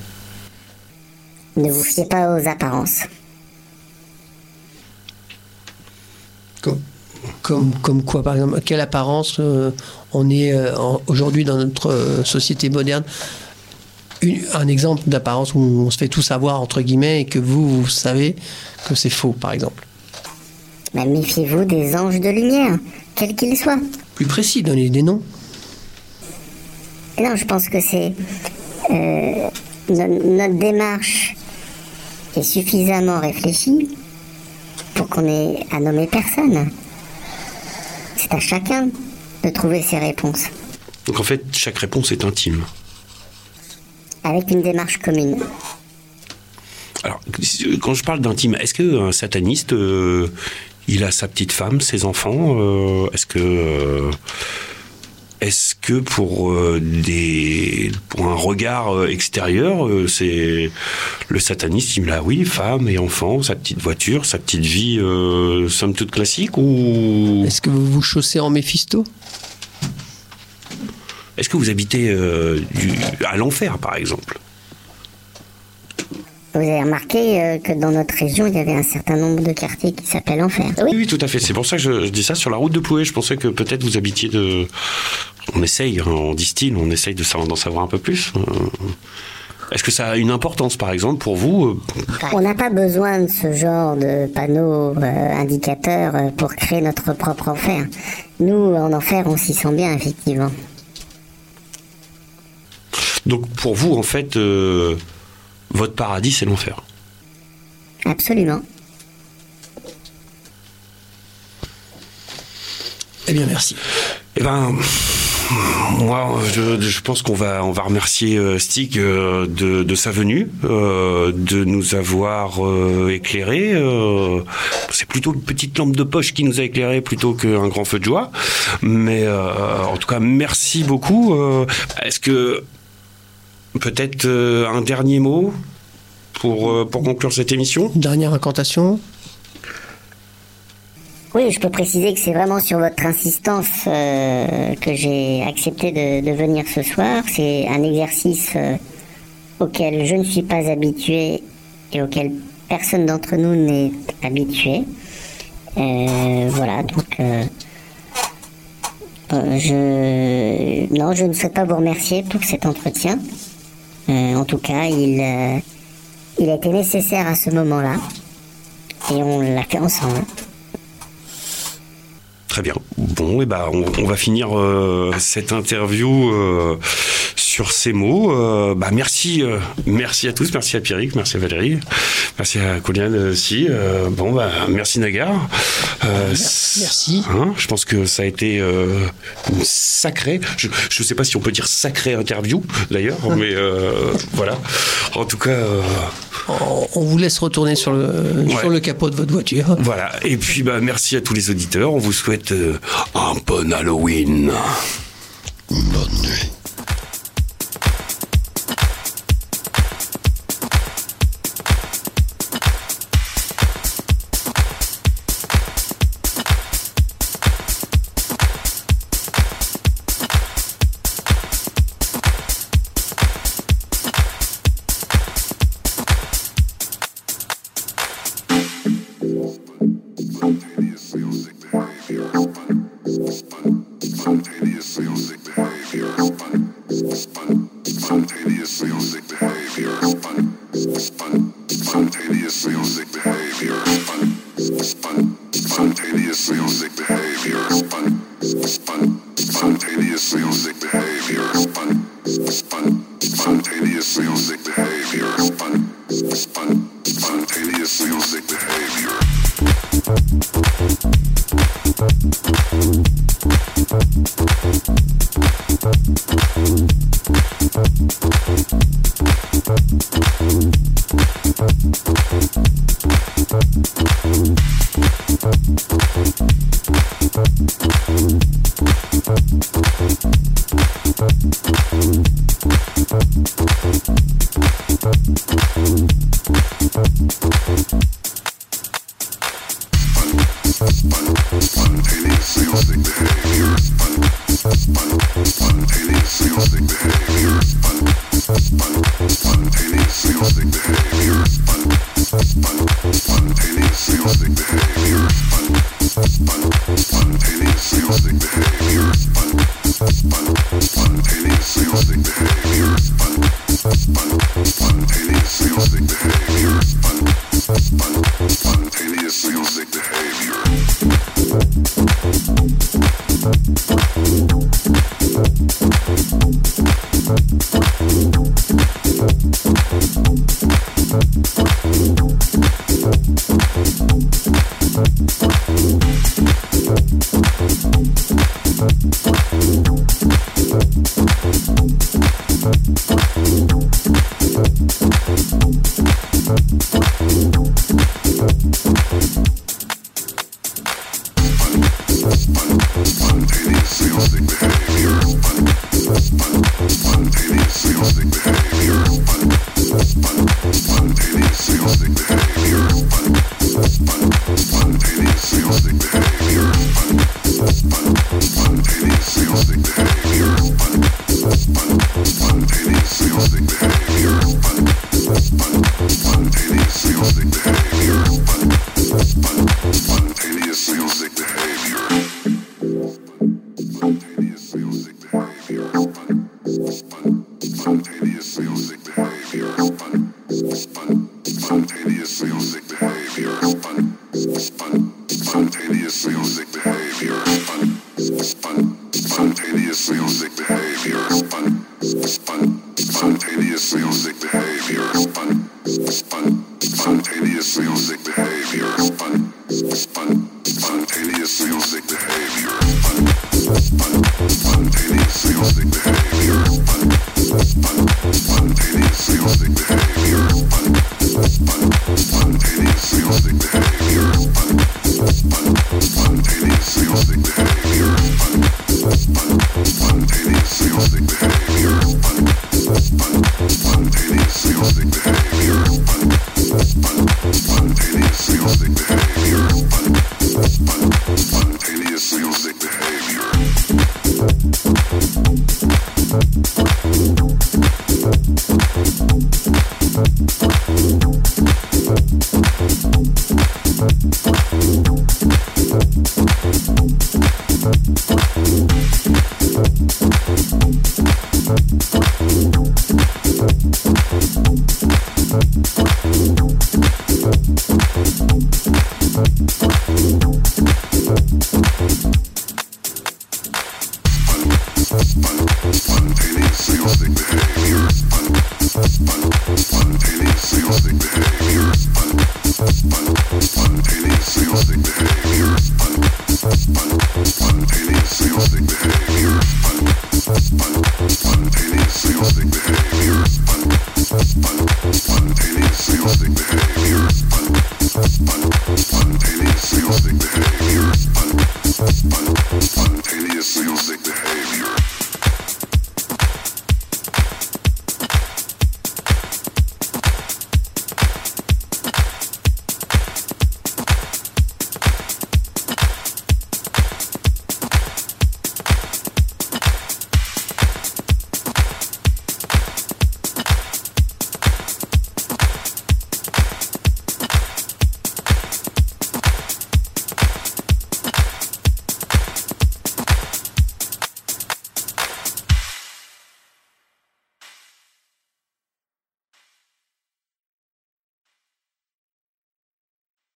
Ne vous fiez pas aux apparences. Comme, comme, comme quoi, par exemple Quelle apparence euh, on est euh, en- aujourd'hui dans notre euh, société moderne Une- Un exemple d'apparence où on se fait tout savoir, entre guillemets, et que vous, vous savez que c'est faux, par exemple. Bah, Méfiez-vous des anges de lumière, quels qu'ils soient. Plus précis, donnez des noms. Et non, je pense que c'est. euh, no- notre démarche est suffisamment réfléchie pour qu'on ait à nommer personne. C'est à chacun de trouver ses réponses, Donc en fait, chaque réponse est intime. Avec une démarche commune. Alors, quand je parle d'intime, est-ce qu'un sataniste, euh, il a sa petite femme, ses enfants euh, Est-ce que, euh, est-ce que pour euh, des, pour un regard extérieur, euh, c'est le sataniste, il me l'a, oui, femme et enfants, sa petite voiture, sa petite vie, euh, somme toute classique, ou? Est-ce que vous vous chaussez en Méphisto est-ce que vous habitez euh, du- à l'enfer, par exemple? Vous avez remarqué euh, que dans notre région, il y avait un certain nombre de quartiers qui s'appellent Enfer. Oui, oui, tout à fait. C'est pour ça que je, je dis ça sur la route de Pouet. Je pensais que peut-être vous habitiez de. On essaye, hein, on distille, on essaye de d'en savoir un peu plus. Euh, Est-ce que ça a une importance, par exemple, pour vous On n'a pas besoin de ce genre de panneaux euh, indicateurs pour créer notre propre enfer. Nous, en enfer, on s'y sent bien, effectivement. Donc, pour vous, en fait, euh, votre paradis, c'est l'enfer. Absolument. Eh bien, merci. Eh ben, moi, je, je pense qu'on va, on va remercier euh, Stig euh, de, de sa venue, euh, de nous avoir euh, éclairé. euh, c'est plutôt une petite lampe de poche qui nous a éclairé plutôt qu'un grand feu de joie. Mais euh, en tout cas, merci beaucoup. Euh, Est-ce que peut-être euh, un dernier mot pour, euh, pour conclure cette émission? Dernière incantation. Oui, je peux préciser que c'est vraiment sur votre insistance euh, que j'ai accepté de, de venir ce soir. C'est un exercice euh, auquel je ne suis pas habitué et auquel personne d'entre nous n'est habitué. Euh, voilà, donc je non, je ne souhaite pas vous remercier pour cet entretien. Euh, en tout cas, il euh, il a nécessaire à ce moment-là et on l'a fait ensemble. Très bien. Bon, et ben, on, on va finir euh, cette interview euh, sur ces mots. Euh, bah, merci, euh, merci à tous, merci à Pierrick, merci à Valérie, merci à Coliane aussi. Euh, bon, bah, merci Nagar. Euh, Merci. hein, je pense que ça a été euh, une sacrée. Je ne sais pas si on peut dire sacrée interview d'ailleurs, mais euh, voilà. En tout cas. Euh, On, on vous laisse retourner sur le, Ouais. sur le capot de votre voiture. Voilà, et puis bah, merci à tous les auditeurs. On vous souhaite euh, un bon Halloween. Bonne nuit.